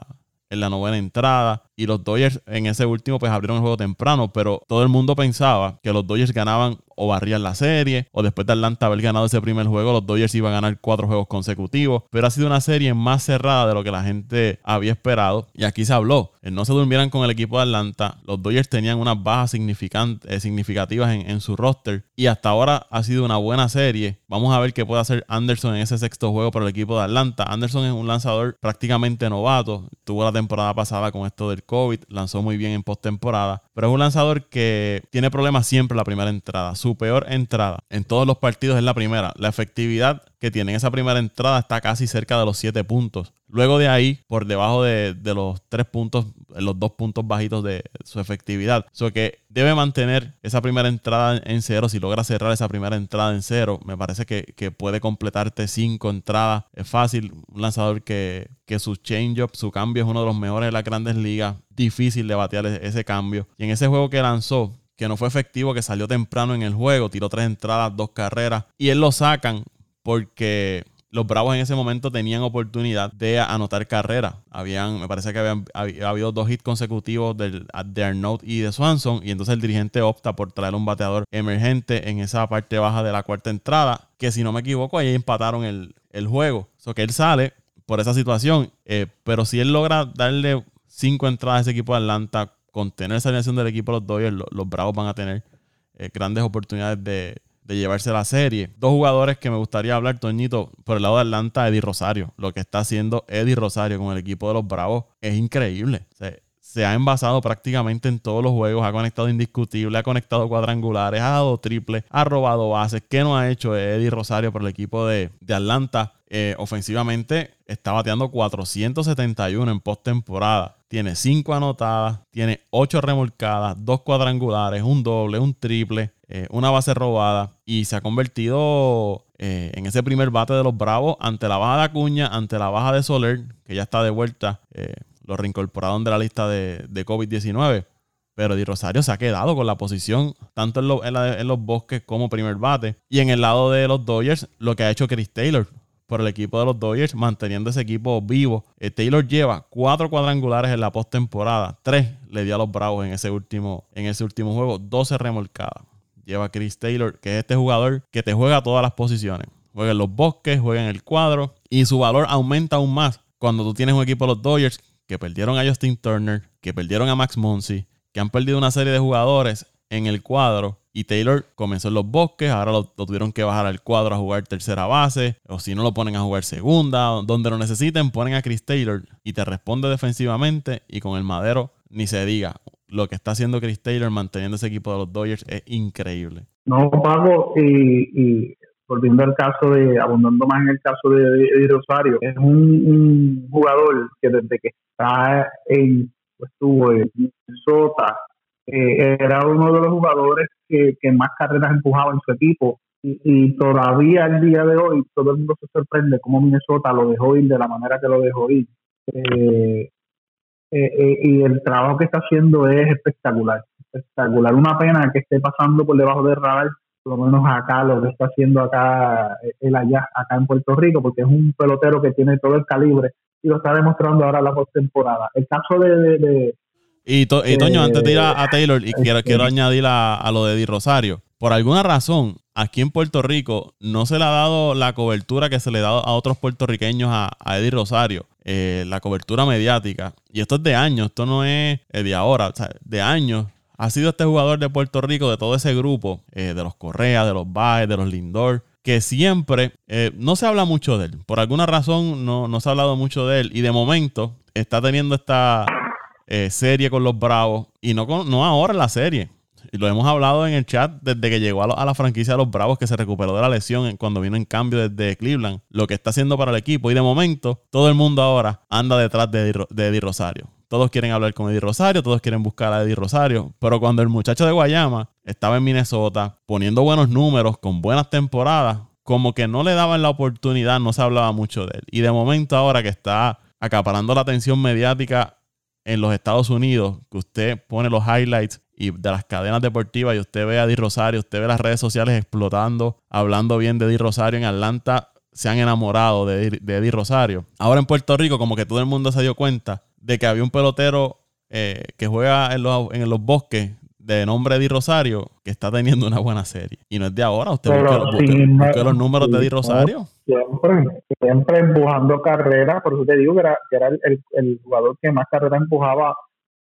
Speaker 1: en la novena entrada. Y los Dodgers en ese último pues abrieron el juego temprano, pero todo el mundo pensaba que los Dodgers ganaban o barrían la serie, o después de Atlanta haber ganado ese primer juego, los Dodgers iban a ganar cuatro juegos consecutivos. Pero ha sido una serie más cerrada de lo que la gente había esperado. Y aquí se habló, no se durmieran con el equipo de Atlanta. Los Dodgers tenían unas bajas eh, significativas en, en su roster. Y hasta ahora ha sido una buena serie. Vamos a ver qué puede hacer Anderson en ese sexto juego para el equipo de Atlanta. Anderson es un lanzador prácticamente novato. Tuvo la temporada pasada con esto del COVID, lanzó muy bien en postemporada, pero es un lanzador que tiene problemas siempre en la primera entrada. Su peor entrada en todos los partidos es la primera. La efectividad que tiene en esa primera entrada está casi cerca de los 7 puntos. Luego de ahí, por debajo de, los 3 puntos, los 2 puntos bajitos de su efectividad. O que debe mantener esa primera entrada en cero. Si logra cerrar esa primera entrada en cero, me parece que, puede completarte 5 entradas. Es fácil. Un lanzador que, que su change-up, su cambio es uno de los mejores de las grandes ligas. Difícil de batear ese cambio. Y en ese juego que lanzó, que no fue efectivo, que salió temprano en el juego, tiró tres entradas, dos carreras, y él lo sacan porque los Bravos en ese momento tenían oportunidad de anotar carrera. Habían, me parece que habían habido dos hits consecutivos de Arnaud y de Swanson. Y entonces el dirigente opta por traer un bateador emergente en esa parte baja de la cuarta entrada. Que si no me equivoco, ahí empataron el, juego. O que él sale por esa situación. Eh, pero si él logra darle cinco entradas a ese equipo de Atlanta, contener esa alineación del equipo de los Dodgers, los, Bravos van a tener eh, grandes oportunidades de, de llevarse la serie. Dos jugadores que me gustaría hablar, Toñito, por el lado de Atlanta, Eddie Rosario. Lo que está haciendo Eddie Rosario con el equipo de los Bravos es increíble. Se, ha envasado prácticamente en todos los juegos, ha conectado indiscutible, ha conectado cuadrangulares, ha dado triple, ha robado bases. ¿Qué no ha hecho Eddie Rosario por el equipo de, Atlanta? Eh, ofensivamente está bateando 471 en postemporada. Tiene 5 anotadas, tiene 8 remolcadas, 2 cuadrangulares, un doble, un triple. Eh, una base robada y se ha convertido eh, en ese primer bate de los Bravos ante la baja de Acuña, ante la baja de Soler, que ya está de vuelta, eh, lo reincorporaron de la lista de, COVID-19. Pero Di Rosario se ha quedado con la posición tanto en, en, los bosques como primer bate. Y en el lado de los Dodgers, lo que ha hecho Chris Taylor por el equipo de los Dodgers, manteniendo ese equipo vivo. Taylor lleva cuatro cuadrangulares en la postemporada. Tres le dio a los Bravos en ese último, en ese último juego. 12 remolcadas lleva Chris Taylor, que es este jugador que te juega todas las posiciones. Juega en los bosques, juega en el cuadro y su valor aumenta aún más cuando tú tienes un equipo de los Dodgers que perdieron a Justin Turner, que perdieron a Max Monsi, que han perdido una serie de jugadores en el cuadro y Taylor comenzó en los bosques, ahora lo, tuvieron que bajar al cuadro a jugar tercera base, o si no lo ponen a jugar segunda, donde lo necesiten, ponen a Chris Taylor y te responde defensivamente y con el madero ni se diga. Lo que está haciendo Chris Taylor manteniendo ese equipo de los Dodgers es increíble.
Speaker 2: No, Pago, y, volviendo al caso de, abundando más en el caso de Eddie Rosario, es un, jugador que desde que está en, pues, estuvo en Minnesota, eh, era uno de los jugadores que, más carreras empujaba en su equipo y, todavía el día de hoy todo el mundo se sorprende cómo Minnesota lo dejó ir de la manera que lo dejó ir. Eh, eh, y el trabajo que está haciendo es espectacular, espectacular. Una pena que esté pasando por debajo del radar, por lo menos acá, lo que está haciendo acá, él allá, acá en Puerto Rico, porque es un pelotero que tiene todo el calibre y lo está demostrando ahora la postemporada. El caso de,
Speaker 1: y, Toño, antes de ir a, eh, Taylor, y quiero, quiero añadir a, lo de Eddie Rosario. Por alguna razón, aquí en Puerto Rico no se le ha dado la cobertura que se le ha dado a otros puertorriqueños a, Eddie Rosario. Eh, la cobertura mediática. Y esto es de años, esto no es eh, de ahora, de años. Ha sido este jugador de Puerto Rico, de todo ese grupo, de los Correa, de los Baez, de los Lindor, que siempre no se habla mucho de él. Por alguna razón no, no se ha hablado mucho de él. Y de momento está teniendo esta eh, serie con los Bravos y no, no ahora en la serie. Y lo hemos hablado en el chat desde que llegó a, la franquicia de los Bravos, que se recuperó de la lesión cuando vino en cambio desde Cleveland, lo que está haciendo para el equipo. Y de momento, todo el mundo ahora anda detrás de Eddie, Rosario. Todos quieren hablar con Eddie Rosario, todos quieren buscar a Eddie Rosario. Pero cuando el muchacho de Guayama estaba en Minnesota, poniendo buenos números, con buenas temporadas, como que no le daban la oportunidad, no se hablaba mucho de él. Y de momento ahora que está acaparando la atención mediática en los Estados Unidos, que usted pone los highlights y de las cadenas deportivas y usted ve a Di Rosario, usted ve las redes sociales explotando, hablando bien de Di Rosario en Atlanta, se han enamorado de, Di Rosario. Ahora en Puerto Rico, como que todo el mundo se dio cuenta de que había un pelotero eh, que juega en los bosques de nombre Di Rosario que está teniendo una buena serie. Y no es de ahora, usted busca, los números de Di Rosario.
Speaker 2: Siempre, siempre empujando carreras, por eso te digo que era, que era el, el, jugador que más carreras empujaba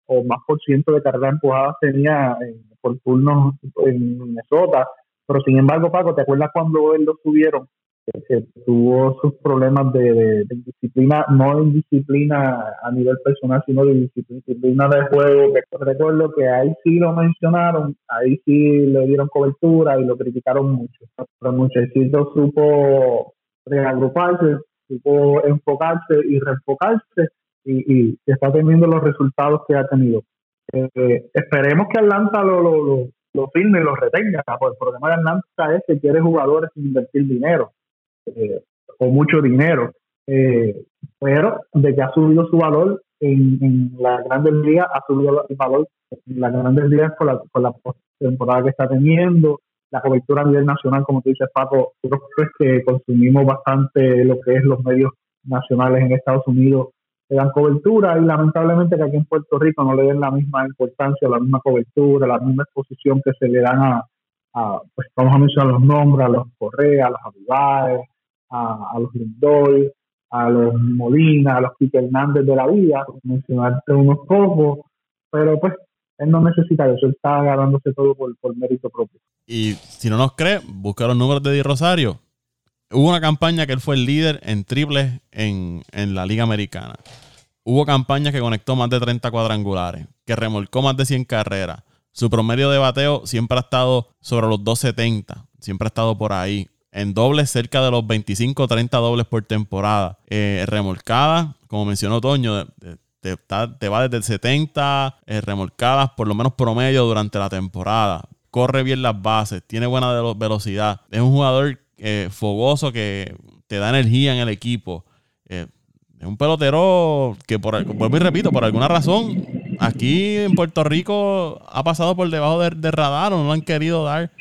Speaker 2: o más por ciento de carreras empujadas tenía por turnos en Minnesota. Pero sin embargo, Paco, ¿te acuerdas cuando él lo subieron que tuvo sus problemas de, disciplina, no de disciplina a nivel personal, sino de disciplina de juego. Recuerdo que ahí sí lo mencionaron, ahí sí le dieron cobertura y lo criticaron mucho. Pero muchachito supo reagruparse, supo enfocarse y reenfocarse y, y está teniendo los resultados que ha tenido. Eh, esperemos que Atlanta lo, lo, lo, lo firme y lo retenga. Porque el problema de Atlanta es que quiere jugadores sin invertir dinero eh, o mucho dinero, eh, pero de que ha subido su valor en, en la Grandes Ligas, ha subido el valor en las Grandes Ligas con la, con la temporada que está teniendo, la cobertura a nivel nacional, como tú dices, Paco, creo que consumimos bastante lo que es los medios nacionales en Estados Unidos. Le dan cobertura y lamentablemente que aquí en Puerto Rico no le den la misma importancia, la misma cobertura, la misma exposición que se le dan a, a pues vamos a mencionar los nombres, a los Correa, a los Avivares, a, los Lindor, a los Molina, a los Quique Hernández de la vida, mencionarte unos pocos, pero pues él no necesita eso, él está agarrándose todo por, mérito propio.
Speaker 1: Y si no nos cree, busca los números de Di Rosario. Hubo una campaña que él fue el líder en triples en, en la Liga Americana. Hubo campañas que conectó más de 30 cuadrangulares, que remolcó más de 100 carreras. Su promedio de bateo siempre ha estado sobre los 270, siempre ha estado por ahí en dobles cerca de los 25 30 dobles por temporada. Eh, remolcadas, como mencionó Toño, te, va desde el 70 eh, remolcadas por lo menos promedio durante la temporada. Corre bien las bases, tiene buena velocidad. Es un jugador eh, fogoso que te da energía en el equipo. es un pelotero que, por, vuelvo y repito, por alguna razón, aquí en Puerto Rico ha pasado por debajo del de radar o no lo han querido dar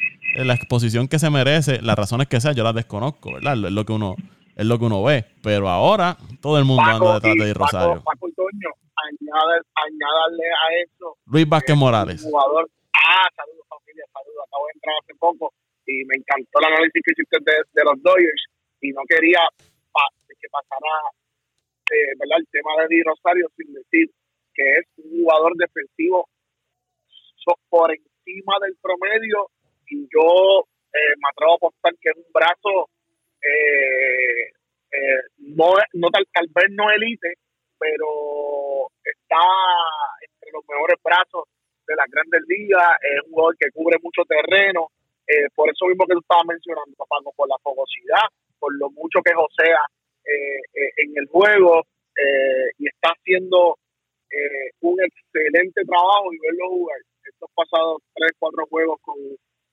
Speaker 1: la exposición que se merece, las razones que sean, yo las desconozco, ¿verdad? Es lo que uno, es lo que uno ve. Pero ahora todo el mundo anda detrás de Rosario.
Speaker 3: Paco, Toño, añadarle a eso.
Speaker 1: Luis Vázquez Morales.
Speaker 3: Jugador. Ah, saludos familia, saludos. Acabo de entrar hace poco y me encantó el análisis que hiciste de, de los Dodgers y no quería que pasara eh, ¿verdad? el tema de Di Rosario sin decir que es un jugador defensivo por encima del promedio y yo eh, me atrevo a apostar que es un brazo eh, eh, no, no tal, tal vez no elite, pero está entre los mejores brazos de las grandes ligas, es un jugador que cubre mucho terreno, eh, por eso mismo que tú estabas mencionando, papá, por la fogosidad, por lo mucho que josea eh, eh, en el juego y está haciendo un excelente trabajo y verlo jugar. Estos pasados tres, cuatro juegos con,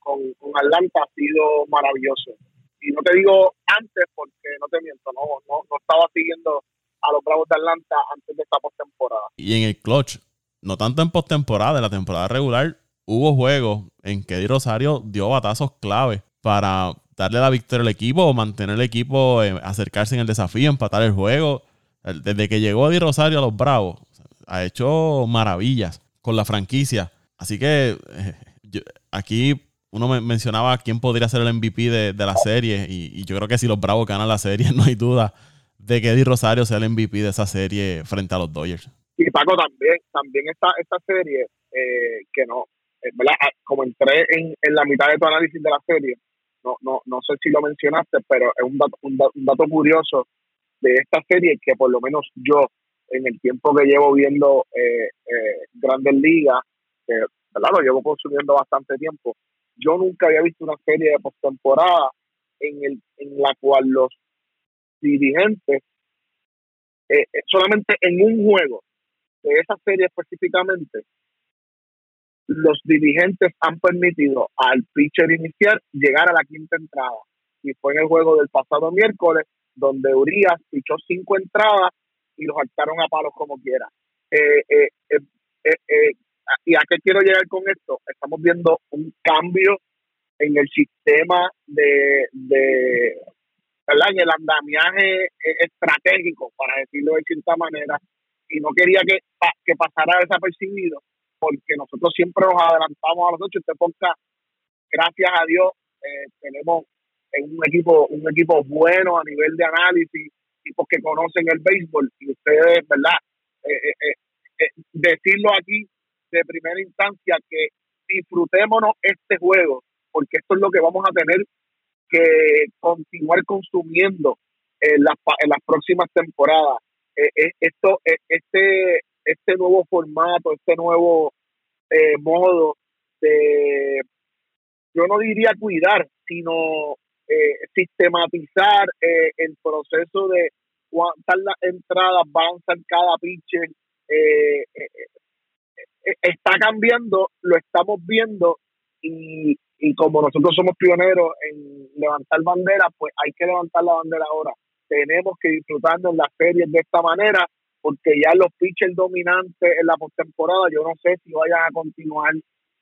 Speaker 3: con, Atlanta ha sido maravilloso. Y no te digo antes porque no te miento, no, no, no estaba siguiendo a los Bravos de Atlanta antes de esta postemporada.
Speaker 1: Y en el clutch, no tanto en postemporada, en la temporada regular, hubo juegos en que Di Rosario dio batazos clave para darle la victoria al equipo mantener el equipo, eh, acercarse en el desafío, empatar el juego. Desde que llegó Di Rosario a los Bravos, ha hecho maravillas con la franquicia. Así que eh, aquí uno mencionaba quién podría ser el MVP de, la serie y, yo creo que si los Bravos ganan la serie no hay duda de que Eddie Rosario sea el MVP de esa serie frente a los Dodgers.
Speaker 3: Y Paco también, también esta, esta serie eh, que no, eh, ¿verdad? Ah, como entré en, en, la mitad de tu análisis de la serie, no, no, no sé si lo mencionaste, pero es un dato, un, dato curioso de esta serie que por lo menos yo, en el tiempo que llevo viendo eh, eh, Grandes Ligas, ¿verdad? lo llevo consumiendo bastante tiempo, yo nunca había visto una serie de postemporada en, el, en la cual los dirigentes, solamente en un juego de esa serie específicamente, los dirigentes han permitido al pitcher inicial llegar a la quinta entrada. Y fue en el juego del pasado miércoles, donde Urias pichó cinco entradas y los saltaron a palos como quiera. Eh, eh, eh, ¿Y a qué quiero llegar con esto? Estamos viendo un cambio en el sistema de, de ¿verdad? en el andamiaje estratégico, para decirlo de cierta manera, y no quería que, que pasara desapercibido porque nosotros siempre nos adelantamos a los ocho. Este gracias a Dios, eh, tenemos un equipo, un equipo bueno a nivel de análisis, tipos que conocen el béisbol, y ustedes, ¿verdad? Eh, eh, decirlo aquí de primera instancia que disfrutémonos este juego, porque esto es lo que vamos a tener que continuar consumiendo en las, en las próximas temporadas. esto, este, este nuevo formato, este nuevo eh, modo de, yo no diría cuidar, sino eh, sistematizar eh, el proceso de cuántas las entradas van a cada pitcher. Está cambiando, lo estamos viendo y, y como nosotros somos pioneros en levantar bandera, pues hay que levantar la bandera ahora. Tenemos que disfrutar en las series de esta manera porque ya los pitchers dominantes en la postemporada, yo no sé si vayan a continuar.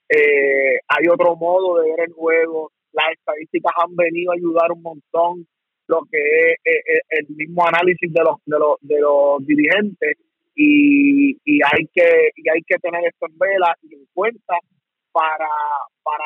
Speaker 3: Eh, hay otro modo de ver el juego. Las estadísticas han venido a ayudar un montón. Lo que es eh, eh, el mismo análisis de los, de los, de los dirigentes. Y, y, hay que, y hay que tener esto en vela y en cuenta para, para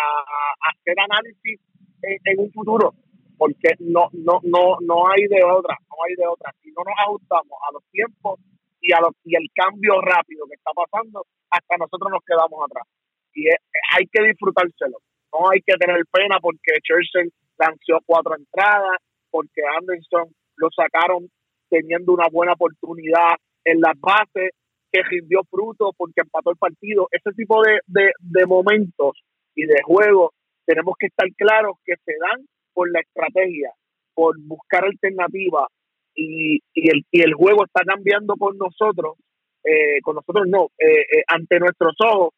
Speaker 3: hacer análisis en, un futuro porque no no no no hay de otra no hay de otra si no nos ajustamos a los tiempos y, a y el cambio rápido que está pasando, hasta nosotros nos quedamos atrás. Y hay que disfrutárselo. No hay que tener pena porque Churchill lanzó cuatro entradas, porque Anderson lo sacaron teniendo una buena oportunidad en las bases, que rindió fruto porque empató el partido. Ese tipo de, de, momentos y de juegos tenemos que estar claros que se dan por la estrategia, por buscar alternativas, y, y, el, y el juego está cambiando con nosotros, eh, con nosotros no, eh, eh, ante nuestros ojos,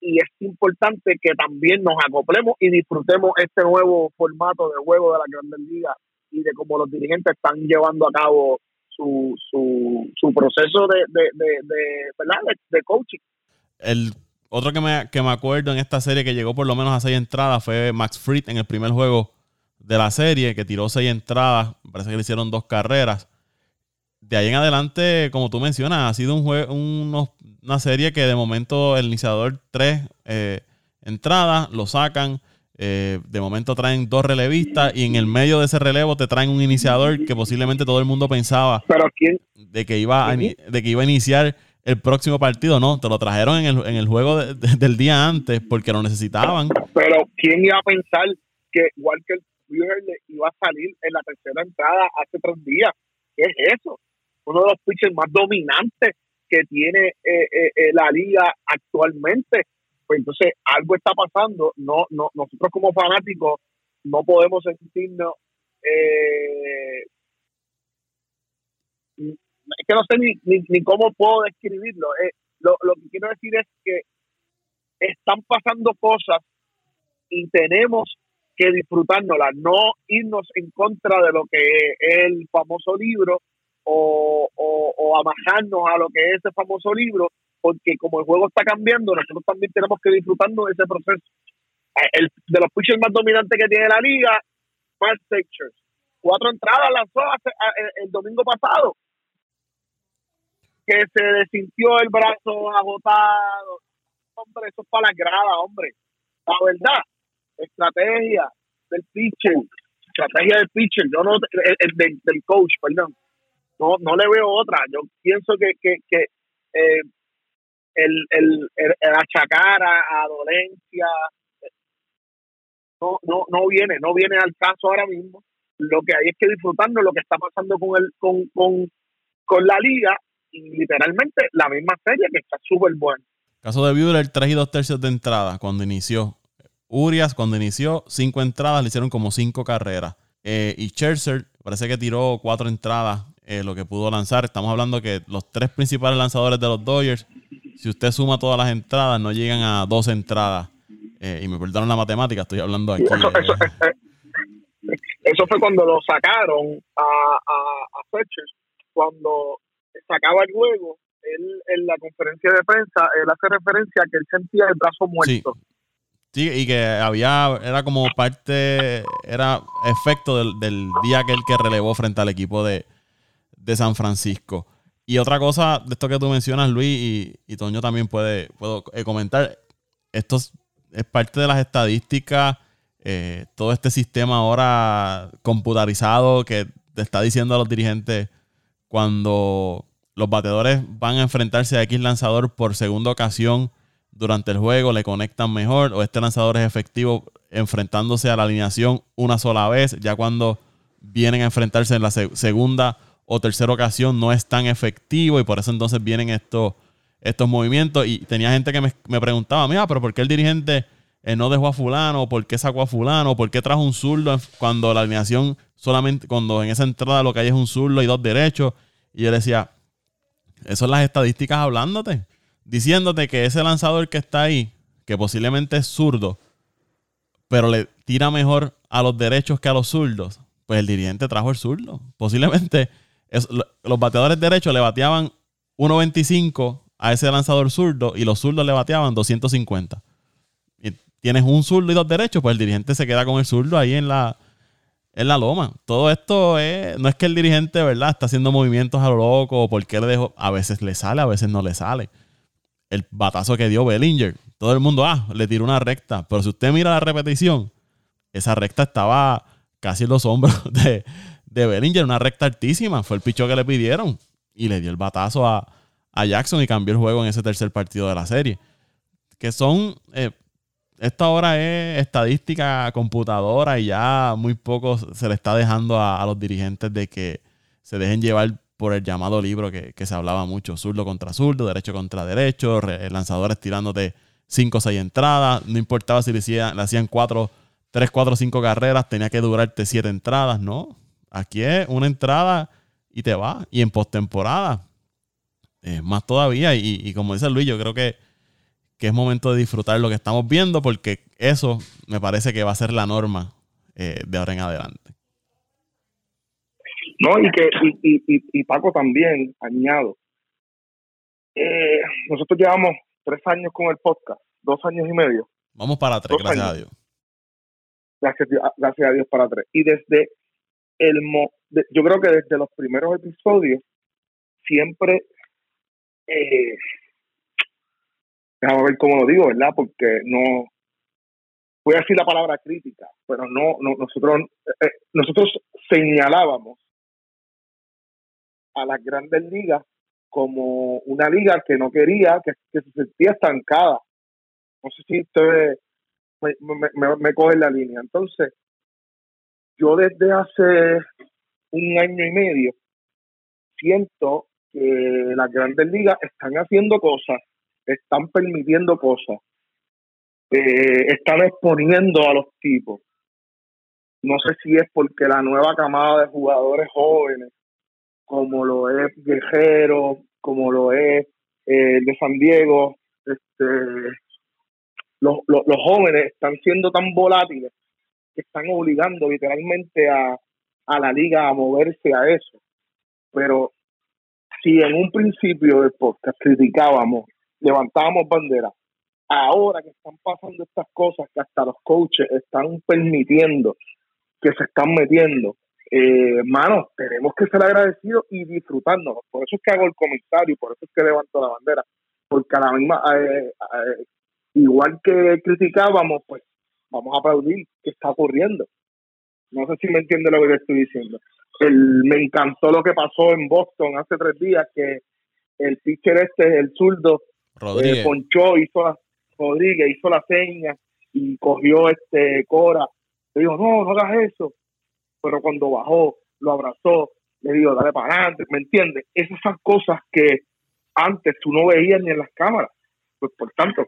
Speaker 3: y es importante que también nos acoplemos y disfrutemos este nuevo formato de juego de la Grandes Ligas y de cómo los dirigentes están llevando a cabo su, su, su proceso de, de, de, ¿verdad? de, coaching.
Speaker 1: El otro que me, que me acuerdo en esta serie que llegó por lo menos a seis entradas fue Max Fried en el primer juego de la serie, que tiró seis entradas, parece que le hicieron dos carreras. De ahí en adelante, como tú mencionas, ha sido un juego, una serie que de momento el iniciador tres eh, entradas, lo sacan, eh, de momento traen dos relevistas y en el medio de ese relevo te traen un iniciador que posiblemente todo el mundo pensaba de que iba a, de que iba a iniciar el próximo partido. No, te lo trajeron en el, en el juego del día antes porque lo necesitaban.
Speaker 3: Pero ¿quién iba a pensar que Walker Buehler iba a salir en la tercera entrada hace tres días? ¿Qué es eso? Uno de los pitchers más dominantes que tiene eh, eh, la liga actualmente pues entonces algo está pasando. No, no, nosotros como fanáticos no podemos sentirnos eh, es que no sé ni, ni, cómo puedo describirlo. Eh, lo, lo que quiero decir es que están pasando cosas y tenemos que disfrutárnoslas, no irnos en contra de lo que es el famoso libro o, o, o amajarnos a lo que es ese famoso libro, porque como el juego está cambiando, nosotros también tenemos que disfrutarnos de ese proceso. Eh, el, de los pitchers más dominantes que tiene la liga, Mark Sechers. Cuatro entradas lanzó el, domingo pasado. Que se desintió el brazo agotado. Hombre, eso es para la grada, hombre. La verdad, estrategia del pitcher, estrategia del pitcher, yo no, el, del, coach, perdón. No, no le veo otra. Yo pienso que, que, eh, el, el, el, achacar a, dolencia no, no, no viene, no viene al caso ahora mismo. Lo que hay es que disfrutando lo que está pasando con el, con, con, con la liga y literalmente la misma serie que está súper buena.
Speaker 1: Caso de Buehler, 3 y 2 tercios de entrada cuando inició. Urias, cuando inició, 5 entradas, le hicieron como 5 carreras. Eh, y Scherzer parece que tiró 4 entradas, eh, lo que pudo lanzar. Estamos hablando que los tres principales lanzadores de los Dodgers si usted suma todas las entradas, no llegan a dos entradas. Eh, y me perdonan la matemática, estoy hablando aquí.
Speaker 3: Eso, eso, fue cuando lo sacaron a, a, a cuando sacaba el juego, él en la conferencia de prensa, él hace referencia a que él sentía el brazo muerto.
Speaker 1: Sí. y que había, era como parte, era efecto del, del día que él que relevó frente al equipo de, de San Francisco. Y otra cosa de esto que tú mencionas, Luis, y, Toño también puede puedo, eh, comentar, esto es, parte de las estadísticas, eh, todo este sistema ahora computarizado que te está diciendo a los dirigentes cuando los bateadores van a enfrentarse a X lanzador por segunda ocasión durante el juego, le conectan mejor, o este lanzador es efectivo enfrentándose a la alineación una sola vez, ya cuando vienen a enfrentarse en la segunda o tercera ocasión no es tan efectivo y por eso entonces vienen estos, estos movimientos. Y tenía gente que me, preguntaba, mira, pero ¿por qué el dirigente eh, no dejó a fulano? ¿Por qué sacó a fulano? ¿Por qué trajo un zurdo cuando la alineación solamente, cuando en esa entrada lo que hay es un zurdo y dos derechos? Y yo decía, eso son las estadísticas hablándote, diciéndote que ese lanzador que está ahí, que posiblemente es zurdo, pero le tira mejor a los derechos que a los zurdos, pues el dirigente trajo el zurdo. Posiblemente los bateadores derechos le bateaban 1.25 a ese lanzador zurdo y los zurdos le bateaban 250. Y tienes un zurdo y dos derechos, pues el dirigente se queda con el zurdo ahí en la, en la loma. Todo esto es, no es que el dirigente, ¿verdad?, está haciendo movimientos a lo loco o porque le dejó. A veces le sale, a veces no le sale. El batazo que dio Bellinger, todo el mundo, ah, le tiró una recta. Pero si usted mira la repetición, esa recta estaba casi en los hombros de, de Bellinger, una recta altísima. Fue el picho que le pidieron y le dio el batazo a, Jackson y cambió el juego en ese tercer partido de la serie. Que son. Eh, esta hora es estadística computadora y ya muy poco se le está dejando a, los dirigentes de que se dejen llevar por el llamado libro que, se hablaba mucho: zurdo contra zurdo, derecho contra derecho, lanzadores tirándote 5 o 6 entradas. No importaba si le, hacían, le hacían 4, 3, 4, 5 carreras, tenía que durarte 7 entradas, ¿no? Aquí es una entrada y te va. Y en postemporada, eh, más todavía. Y, como dice Luis, yo creo que, es momento de disfrutar lo que estamos viendo porque eso me parece que va a ser la norma eh, de ahora en adelante.
Speaker 4: No, y que y, Paco también, añado. Eh, nosotros llevamos tres años con el podcast, dos años y medio.
Speaker 1: Vamos para tres, gracias a Dios.
Speaker 4: Gracias, gracias a Dios para tres. Y desde el yo creo que desde los primeros episodios siempre eh, déjame ver cómo lo digo verdad porque no
Speaker 3: voy a decir la palabra crítica, pero no, no nosotros, eh, nosotros señalábamos a las grandes ligas como una liga que no quería, que, se sentía estancada. No sé si usted me, me, me, coge la línea. Entonces, yo desde hace un año y medio siento que las grandes ligas están haciendo cosas, están permitiendo cosas, eh, están exponiendo a los tipos. No sé si es porque la nueva camada de jugadores jóvenes, como lo es Guerrero, como lo es eh, de San Diego, este, los, los, los jóvenes están siendo tan volátiles que están obligando literalmente a, a la liga a moverse a eso. Pero si en un principio del podcast criticábamos, levantábamos bandera, ahora que están pasando estas cosas que hasta los coaches están permitiendo que se están metiendo, eh, mano, tenemos que ser agradecidos y disfrutándonos. Por eso es que hago el comentario, por eso es que levanto la bandera, porque a la misma, eh, eh, igual que criticábamos, pues vamos a aplaudir qué está ocurriendo. No sé si me entiende lo que estoy diciendo. El, me encantó lo que pasó en Boston hace tres días, que el pitcher este, el zurdo, eh, ponchó, hizo la, Rodríguez hizo la seña y cogió este Cora. Le dijo, no, no hagas eso. Pero cuando bajó, lo abrazó, le dijo, dale para adelante, ¿me entiendes? Esas son cosas que antes tú no veías ni en las cámaras. Pues por tanto,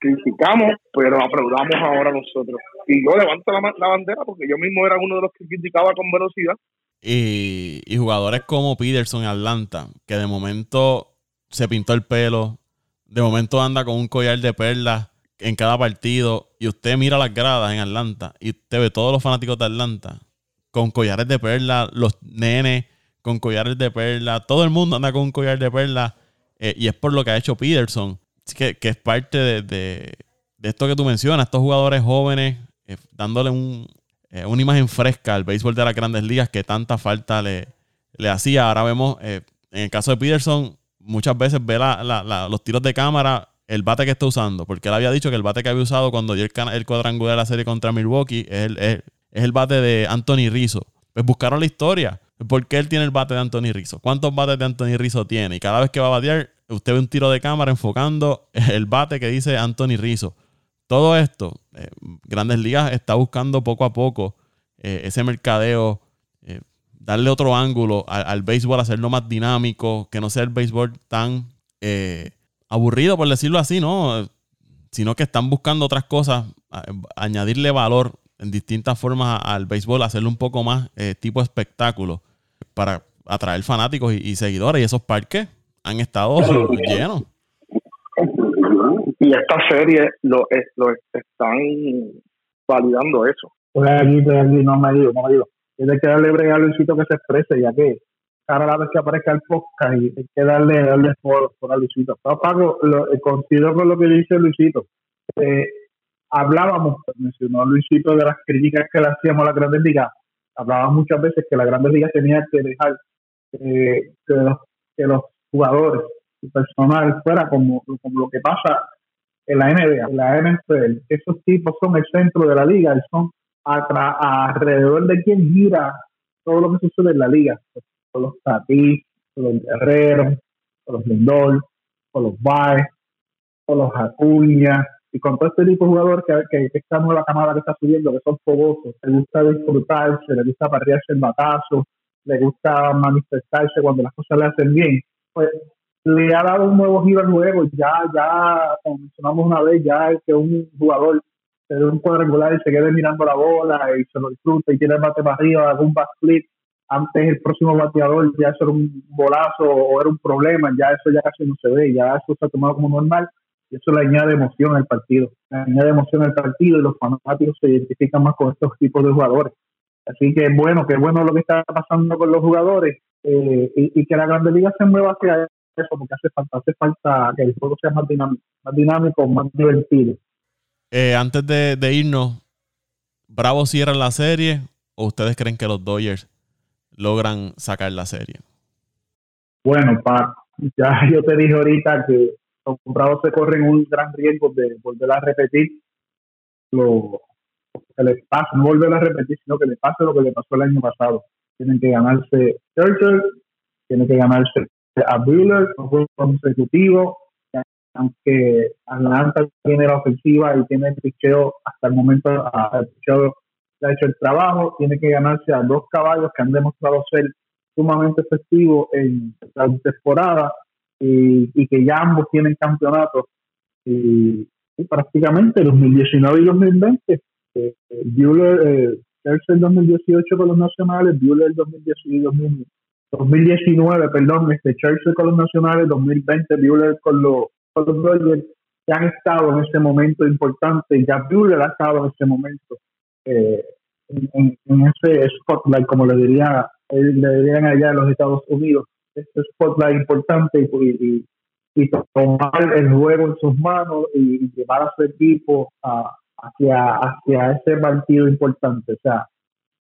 Speaker 3: criticamos, pero aplaudamos ahora nosotros. Y yo levanto la, la, bandera porque yo mismo era uno de los que criticaba con velocidad.
Speaker 1: Y, y jugadores como Peterson y Atlanta, que de momento se pintó el pelo, de momento anda con un collar de perlas en cada partido y usted mira las gradas en Atlanta y usted ve todos los fanáticos de Atlanta con collares de perlas, los nenes con collares de perlas, todo el mundo anda con un collar de perlas eh, y es por lo que ha hecho Peterson que, es parte de, esto que tú mencionas, estos jugadores jóvenes, eh, dándole eh, una imagen fresca al béisbol de las grandes ligas que tanta falta le, le hacía. Ahora vemos, eh, en el caso de Peterson, muchas veces ve los tiros de cámara, el bate que está usando, porque él había dicho que el bate que había usado cuando dio el, cuadrangular de la serie contra Milwaukee es el, es, el bate de Anthony Rizzo. Pues buscaron la historia. ¿Por qué él tiene el bate de Anthony Rizzo? ¿Cuántos bates de Anthony Rizzo tiene? Y cada vez que va a batear, usted ve un tiro de cámara enfocando el bate que dice Anthony Rizzo. Todo esto, eh, Grandes Ligas está buscando poco a poco eh, ese mercadeo, eh, darle otro ángulo al, béisbol, hacerlo más dinámico, que no sea el béisbol tan aburrido, por decirlo así, ¿no? Sino que están buscando otras cosas, añadirle valor en distintas formas al béisbol, hacerlo un poco más tipo espectáculo para atraer fanáticos y seguidores y esos parques han estado llenos.
Speaker 3: Y esta serie lo, lo están validando eso.
Speaker 2: Pues aquí, pues aquí, no me digo, no me digo. Tiene que darle brega a Luisito que se exprese, ya que cada vez que aparezca el podcast y hay que darle, darle por, por a Luisito. Pago, lo, eh, considero con lo que dice Luisito. Eh, hablábamos, mencionó Luisito de las críticas que le hacíamos a la Grandes Ligas. Hablábamos muchas veces que la Grandes Ligas tenía que dejar eh, que, los, que los jugadores y personal fuera como, como lo que pasa en la NBA, en la NFL. Esos tipos son el centro de la liga son alrededor de quien gira todo lo que sucede en la liga. Con los Tatis, con los Guerreros, con los Lindor, con los Baez, con los Acuña y con todo este tipo de jugadores que, que, que esta nueva camada que está subiendo, que son fogosos, le gusta disfrutarse, le gusta parrearse el batazo, le gusta manifestarse cuando las cosas le hacen bien pues le ha dado un nuevo giro al juego. Ya, ya, como mencionamos una vez, ya es que un jugador se dé un cuadrangular y se quede mirando la bola y se lo disfruta y tiene el bate para arriba, algún backflip. Antes el próximo bateador ya eso era un bolazo o era un problema, ya eso ya casi no se ve, ya eso se ha tomado como normal y eso le añade emoción al partido, le añade emoción al partido y los fanáticos se identifican más con estos tipos de jugadores. Así que bueno, que bueno lo que está pasando con los jugadores eh, y, que la Grande Liga se mueva hacia eso, porque hace falta, hace falta que el juego sea más dinámico, más, dinámico, más divertido.
Speaker 1: Eh, antes de, irnos, ¿Bravo cierra la serie o ustedes creen que los Dodgers logran sacar la serie?
Speaker 2: Bueno, pa, ya yo te dije ahorita que los Bravos se corren un gran riesgo de volver a repetir lo, que les pase, no volver a repetir, sino que le pase lo que le pasó el año pasado. Tienen que ganarse Churchill, tienen que ganarse a Bueller, un consecutivo, aunque Atlanta tiene la ofensiva y tiene el picheo hasta el momento, el picheo ha hecho el trabajo, tiene que ganarse a dos caballos que han demostrado ser sumamente efectivos en la temporada y, y que ya ambos tienen campeonatos. Y, prácticamente 2019 y 2020 eh, Bueller eh, el 2018 con los nacionales Bueller 2019 2019 perdón este Churchill con los nacionales 2020 Bueller con los con los Dodgers que han estado en ese momento importante ya Bueller ha estado en ese momento eh, en, ese spotlight como le diría le dirían allá en los Estados Unidos este spotlight importante y, tomar el juego en sus manos y, llevar a su equipo hacia, hacia ese partido importante. O sea,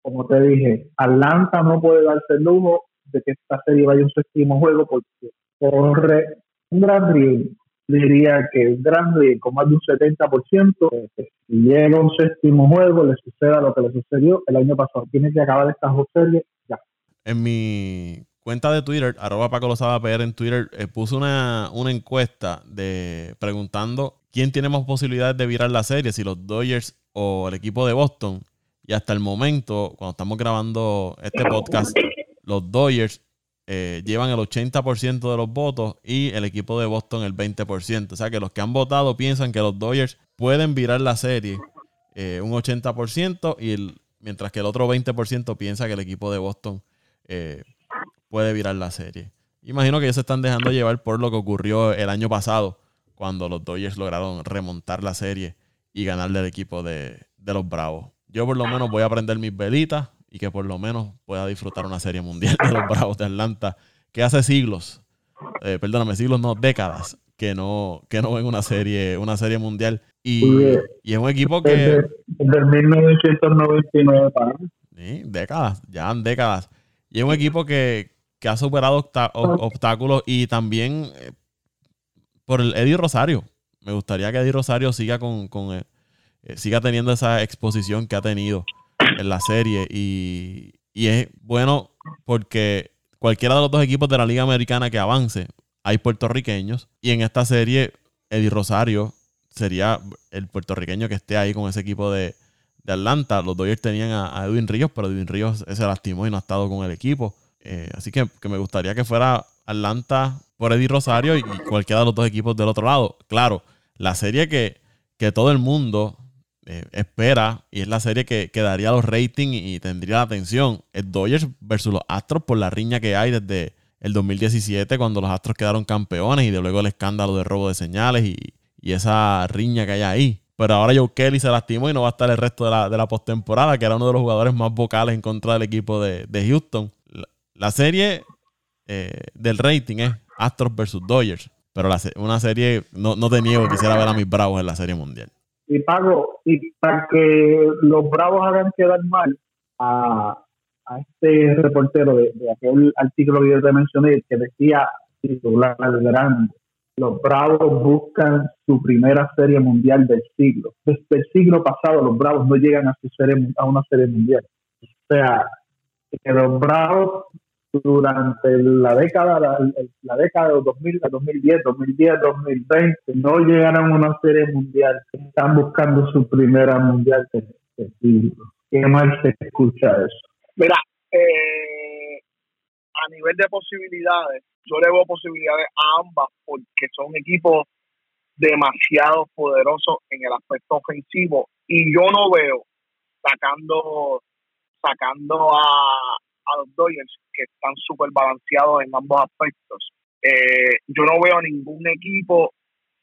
Speaker 2: como te dije, Atlanta no puede darse el lujo de que esta serie vaya un séptimo juego porque corre un gran riesgo. Diría que un gran con más de un 70%, si llega un séptimo juego, le suceda lo que le sucedió el año pasado. Tiene que acabar esta serie ya.
Speaker 1: En mi cuenta de Twitter, arroba Paco Lozada PR en Twitter, eh, puso una, encuesta de preguntando quién tiene más posibilidades de virar la serie, si los Dodgers o el equipo de Boston. Y hasta el momento, cuando estamos grabando este podcast, los Dodgers eh, llevan el 80% de los votos y el equipo de Boston el 20%. O sea que los que han votado piensan que los Dodgers pueden virar la serie eh, un 80% y mientras que el otro 20% piensa que el equipo de Boston puede virar la serie. Imagino que ellos se están dejando llevar por lo que ocurrió el año pasado, cuando los Dodgers lograron remontar la serie y ganarle al equipo de, los Bravos. Yo por lo menos voy a prender mis velitas y que por lo menos pueda disfrutar una serie mundial de los Bravos de Atlanta, que hace siglos, eh, perdóname, siglos no, décadas, que no, que no ven una serie, una serie mundial. Y, es un equipo que...
Speaker 2: Desde, 1999 para...
Speaker 1: Sí, décadas, ya han décadas. Y es un equipo que, que ha superado obstáculos y también eh, por el Eddie Rosario. Me gustaría que Eddie Rosario siga con, eh, eh, siga teniendo esa exposición que ha tenido en la serie y, es bueno porque cualquiera de los dos equipos de la Liga Americana que avance, hay puertorriqueños y en esta serie Eddie Rosario sería el puertorriqueño que esté ahí con ese equipo de, Atlanta. Los Dodgers tenían a, a, Edwin Ríos, pero Edwin Ríos se lastimó y no ha estado con el equipo. Eh, así que, me gustaría que fuera Atlanta por Eddie Rosario y cualquiera de los dos equipos del otro lado. Claro, la serie que, todo el mundo eh, espera y es la serie que, daría los ratings y, tendría la atención es Dodgers versus los Astros por la riña que hay desde el 2017 cuando los Astros quedaron campeones y de luego el escándalo de robo de señales y, esa riña que hay ahí. Pero ahora Joe Kelly se lastimó y no va a estar el resto de la, de la postemporada, que era uno de los jugadores más vocales en contra del equipo de, de Houston. La serie eh, del rating es Astros versus Dodgers, pero una serie, no, no te niego, quisiera ver a mis Bravos en la serie mundial.
Speaker 2: Y pago, y para que los Bravos hagan quedar mal a, este reportero de, aquel artículo que yo te mencioné, que decía titular grande, los Bravos buscan su primera serie mundial del siglo. Desde el siglo pasado los Bravos no llegan a, su serie, a una serie mundial. O sea, que los Bravos durante la década, la, década de 2000, 2010, 2010, 2020, no llegaron a una serie mundial. Están buscando su primera mundial de, ¿Qué mal se escucha eso?
Speaker 3: Mira, eh, a nivel de posibilidades, yo le veo posibilidades a ambas porque son equipos demasiado poderosos en el aspecto ofensivo y yo no veo sacando sacando a, a los Dodgers que están súper balanceados en ambos aspectos. Eh, yo no veo ningún equipo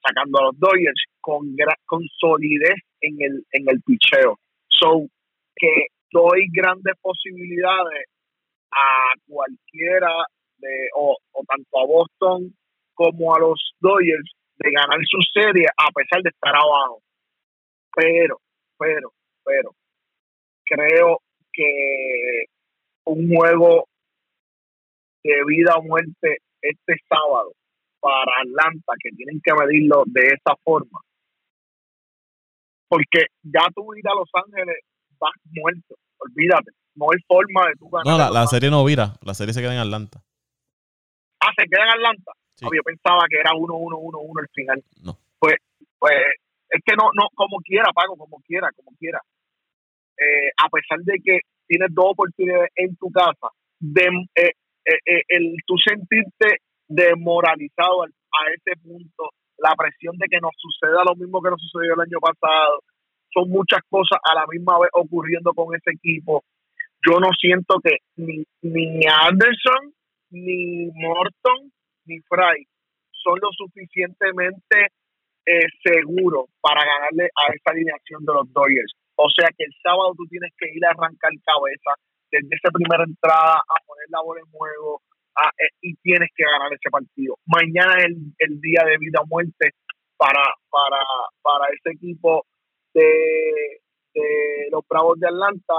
Speaker 3: sacando a los Dodgers con, con solidez en el, en el picheo. So, que doy grandes posibilidades a cualquiera de, o, o tanto a Boston como a los Dodgers de ganar su serie a pesar de estar abajo. Pero, pero, pero, creo que un juego de vida o muerte este sábado para Atlanta, que tienen que medirlo de esa forma. Porque ya tú ir a Los Ángeles estás muerto. Olvídate. No hay forma de tú ganar.
Speaker 1: No, la, serie no vira. La serie se queda en Atlanta.
Speaker 3: Ah, se queda en Atlanta. Ah, yo pensaba que era 1-1-1-1 el final.
Speaker 1: No.
Speaker 3: Pues, pues es que no, no, como quiera, Pago, como quiera, como quiera. Eh, a pesar de que tienes dos oportunidades en tu casa, de, eh, eh, el tú sentirte demoralizado a ese punto, la presión de que nos suceda lo mismo que nos sucedió el año pasado, son muchas cosas a la misma vez ocurriendo con ese equipo. Yo no siento que ni, ni Anderson, ni Morton, ni Fry son lo suficientemente eh, seguros para ganarle a esa alineación de los Dodgers. O sea que el sábado tú tienes que ir a arrancar cabeza desde esa primera entrada a poner la bola en juego eh, y tienes que ganar ese partido. Mañana es el, día de vida o muerte para, para, para ese equipo de, de los Bravos de Atlanta,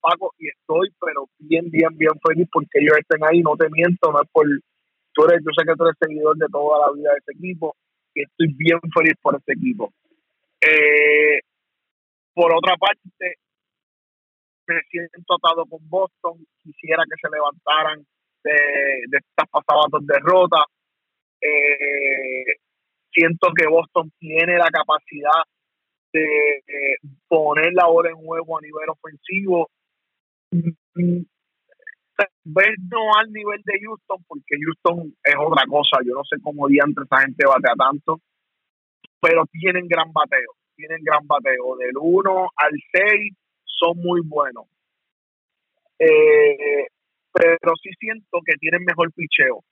Speaker 3: Paco, y estoy pero bien, bien, bien feliz porque ellos estén ahí, no te miento, no es por, tú eres, yo sé que tú eres seguidor de toda la vida de ese equipo y estoy bien feliz por este equipo. Eh, por otra parte, me siento atado con Boston, quisiera que se levantaran de, estas pasadas dos derrotas. Eh, siento que Boston tiene la capacidad de, poner la bola en juego a nivel ofensivo. Tal no al nivel de Houston, porque Houston es otra cosa. Yo no sé cómo diantre esa gente batea tanto, pero tienen gran bateo. Tienen gran bateo. Del 1 al 6 son muy buenos. Eh, pero sí siento que tienen mejor picheo.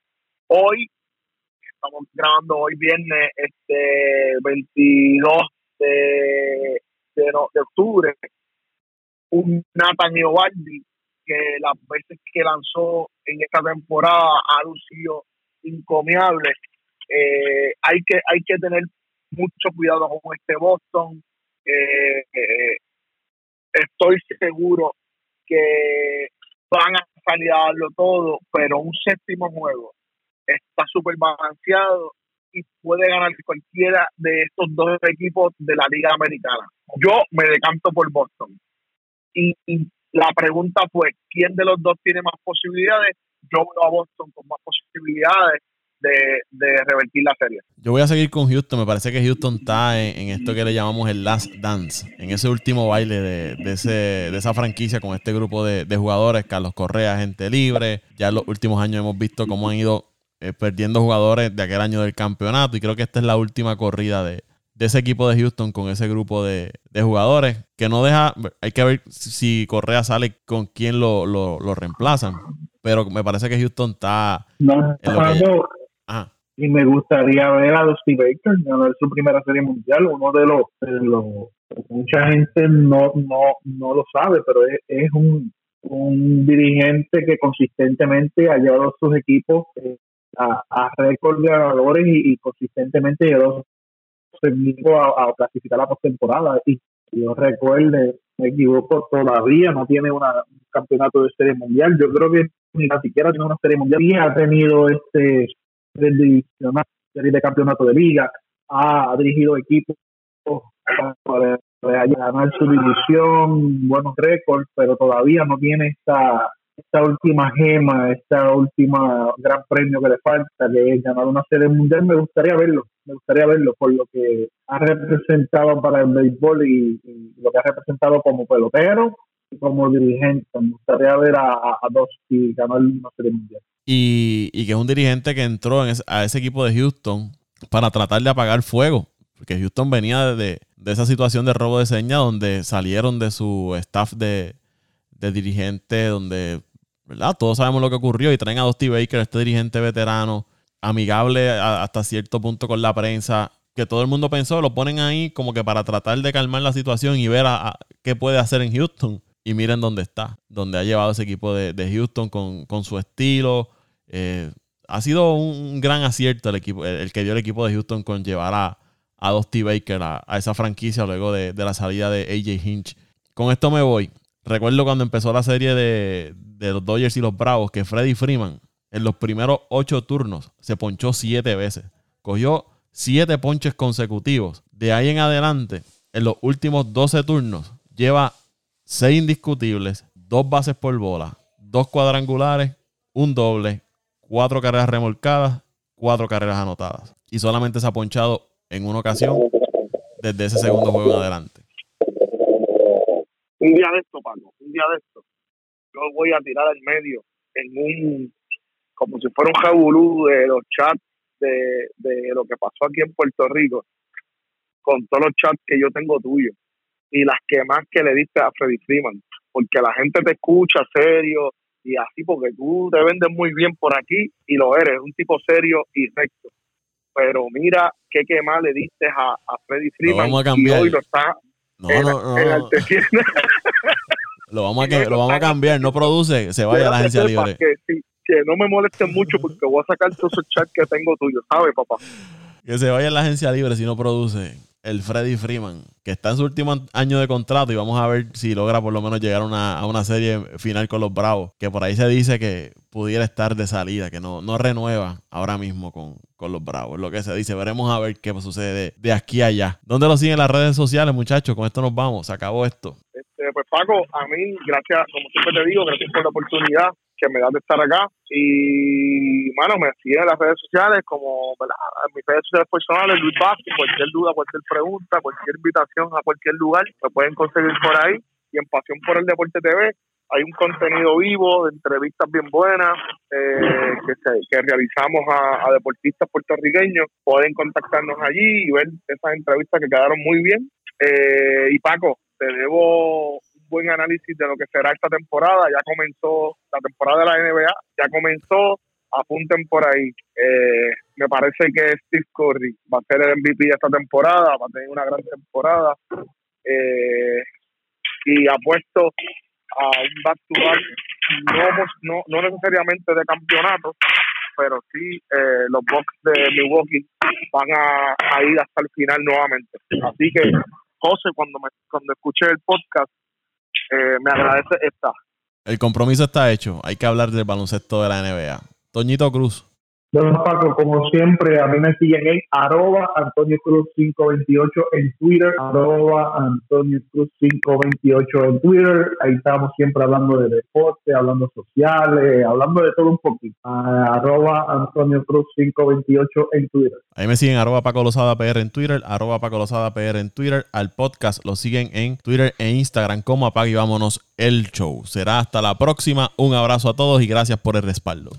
Speaker 3: Hoy, estamos grabando hoy viernes este 22 de, de, octubre, un Nathan Iovaldi que las veces que lanzó en esta temporada ha lucido incomiable. Eh, hay que hay que tener mucho cuidado con este Boston. Eh, eh, estoy seguro que van a salir a darlo todo, pero un séptimo juego está súper balanceado y puede ganar cualquiera de estos dos equipos de la Liga Americana. Yo me decanto por Boston. Y, la pregunta fue, ¿quién de los dos tiene más posibilidades? Yo veo a Boston con más posibilidades de, revertir la serie.
Speaker 1: Yo voy a seguir con Houston. Me parece que Houston está en, esto que le llamamos el last dance, en ese último baile de, ese, de esa franquicia con este grupo de, de, jugadores. Carlos Correa, gente libre. Ya en los últimos años hemos visto cómo han ido eh, perdiendo jugadores de aquel año del campeonato. Y creo que esta es la última corrida de, ese equipo de Houston con ese grupo de, jugadores que no deja. Hay que ver si Correa sale con quién lo, lo, reemplazan. Pero me parece que Houston está.
Speaker 2: No, y me gustaría ver a Dusty Baker ganar su primera serie mundial. Uno de los. De mucha gente no, no, no lo sabe, pero es, un, un dirigente que consistentemente ha llevado a sus equipos eh, a, a récord de ganadores y, consistentemente llegó a, a clasificar la postemporada. Y yo recuerde, me equivoco, todavía no tiene un campeonato de serie mundial. Yo creo que ni siquiera tiene una serie mundial y ha tenido este divisional, serie de campeonato de liga, ha dirigido equipos para, ganar su división, buenos récords, pero todavía no tiene esta esta última gema, esta última gran premio que le falta, que es ganar una serie mundial, me gustaría verlo, me gustaría verlo por lo que ha representado para el béisbol y, lo que ha representado como pelotero como dirigente. Me gustaría ver a, a, dos y ganar una serie mundial.
Speaker 1: Y, que es un dirigente que entró en a ese equipo de Houston para tratar de apagar fuego, porque Houston venía de, de esa situación de robo de señas donde salieron de su staff de, de dirigente, donde ¿verdad? Todos sabemos lo que ocurrió y traen a Dusty Baker, este dirigente veterano, amigable hasta cierto punto con la prensa, que todo el mundo pensó, lo ponen ahí como que para tratar de calmar la situación y ver a, qué puede hacer en Houston. Y miren dónde está, donde ha llevado ese equipo de, Houston con, su estilo. Eh, ha sido un gran acierto el, equipo, el, que dio el equipo de Houston con llevar a, a Dusty Baker a, esa franquicia luego de, de la salida de AJ Hinch. Con esto me voy. Recuerdo cuando empezó la serie de, los Dodgers y los Bravos que Freddy Freeman en los primeros ocho turnos se ponchó siete veces. Cogió siete ponches consecutivos. De ahí en adelante, en los últimos 12 turnos, lleva seis indiscutibles, dos bases por bola, dos cuadrangulares, un doble, cuatro carreras remolcadas, cuatro carreras anotadas. Y solamente se ha ponchado en una ocasión desde ese segundo juego en adelante.
Speaker 3: Un día de esto, Paco, un día de esto, yo voy a tirar al medio en un, como si fuera un jabulú de los chats de, de lo que pasó aquí en Puerto Rico, con todos los chats que yo tengo tuyos y las que más que le diste a Freddy Freeman, porque la gente te escucha serio y así, porque tú te vendes muy bien por aquí y lo eres, un tipo serio y recto. Pero mira qué que más le diste a, a Freddy Freeman y hoy lo está
Speaker 1: no, no, no, lo vamos a, lo vamos a cambiar, no produce, se vaya a la agencia libre.
Speaker 3: Que, que no me moleste mucho porque voy a sacar todos esos chats que tengo tuyos, ¿sabes, papá?
Speaker 1: Que se vaya a la agencia libre si no produce el Freddy Freeman, que está en su último año de contrato y vamos a ver si logra por lo menos llegar a una, a una serie final con los Bravos, que por ahí se dice que pudiera estar de salida, que no, no renueva ahora mismo con, con los Bravos, lo que se dice. Veremos a ver qué sucede de, aquí a allá. ¿Dónde lo siguen las redes sociales, muchachos? Con esto nos vamos, se acabó esto.
Speaker 3: Este, pues Paco, a mí, gracias, como siempre te digo, gracias por la oportunidad que me da de estar acá. Y, bueno, me siguen en las redes sociales, como en mis redes sociales personales, Luis Vázquez, cualquier duda, cualquier pregunta, cualquier invitación a cualquier lugar, me pueden conseguir por ahí. Y en Pasión por el Deporte TV hay un contenido vivo de entrevistas bien buenas eh, que, que realizamos a, deportistas puertorriqueños. Pueden contactarnos allí y ver esas entrevistas que quedaron muy bien. Eh, y Paco, te debo buen análisis de lo que será esta temporada. Ya comenzó la temporada de la NBA, ya comenzó, apunten por ahí. Eh, me parece que Steve Curry va a ser el MVP de esta temporada, va a tener una gran temporada. Eh, y apuesto a un back-to-back, no, no, necesariamente de campeonato, pero sí eh, los Bucks de Milwaukee van a, a, ir hasta el final nuevamente. Así que, José, cuando, me, cuando escuché el podcast, eh, me agradece esta.
Speaker 1: El compromiso está hecho. Hay que hablar del baloncesto de la NBA. Toñito Cruz.
Speaker 2: Bueno, Paco, como siempre, a mí me siguen en arroba Antonio Cruz 528 en Twitter, arroba Antonio Cruz 528 en Twitter. Ahí estamos siempre hablando de deporte, hablando sociales, hablando de todo un poquito. arroba Antonio Cruz 528 en Twitter.
Speaker 1: Ahí me siguen arroba Paco Lozada PR en Twitter, Paco Lozada PR en Twitter. Al podcast lo siguen en Twitter e Instagram como Apague y Vámonos el Show. Será hasta la próxima. Un abrazo a todos y gracias por el respaldo.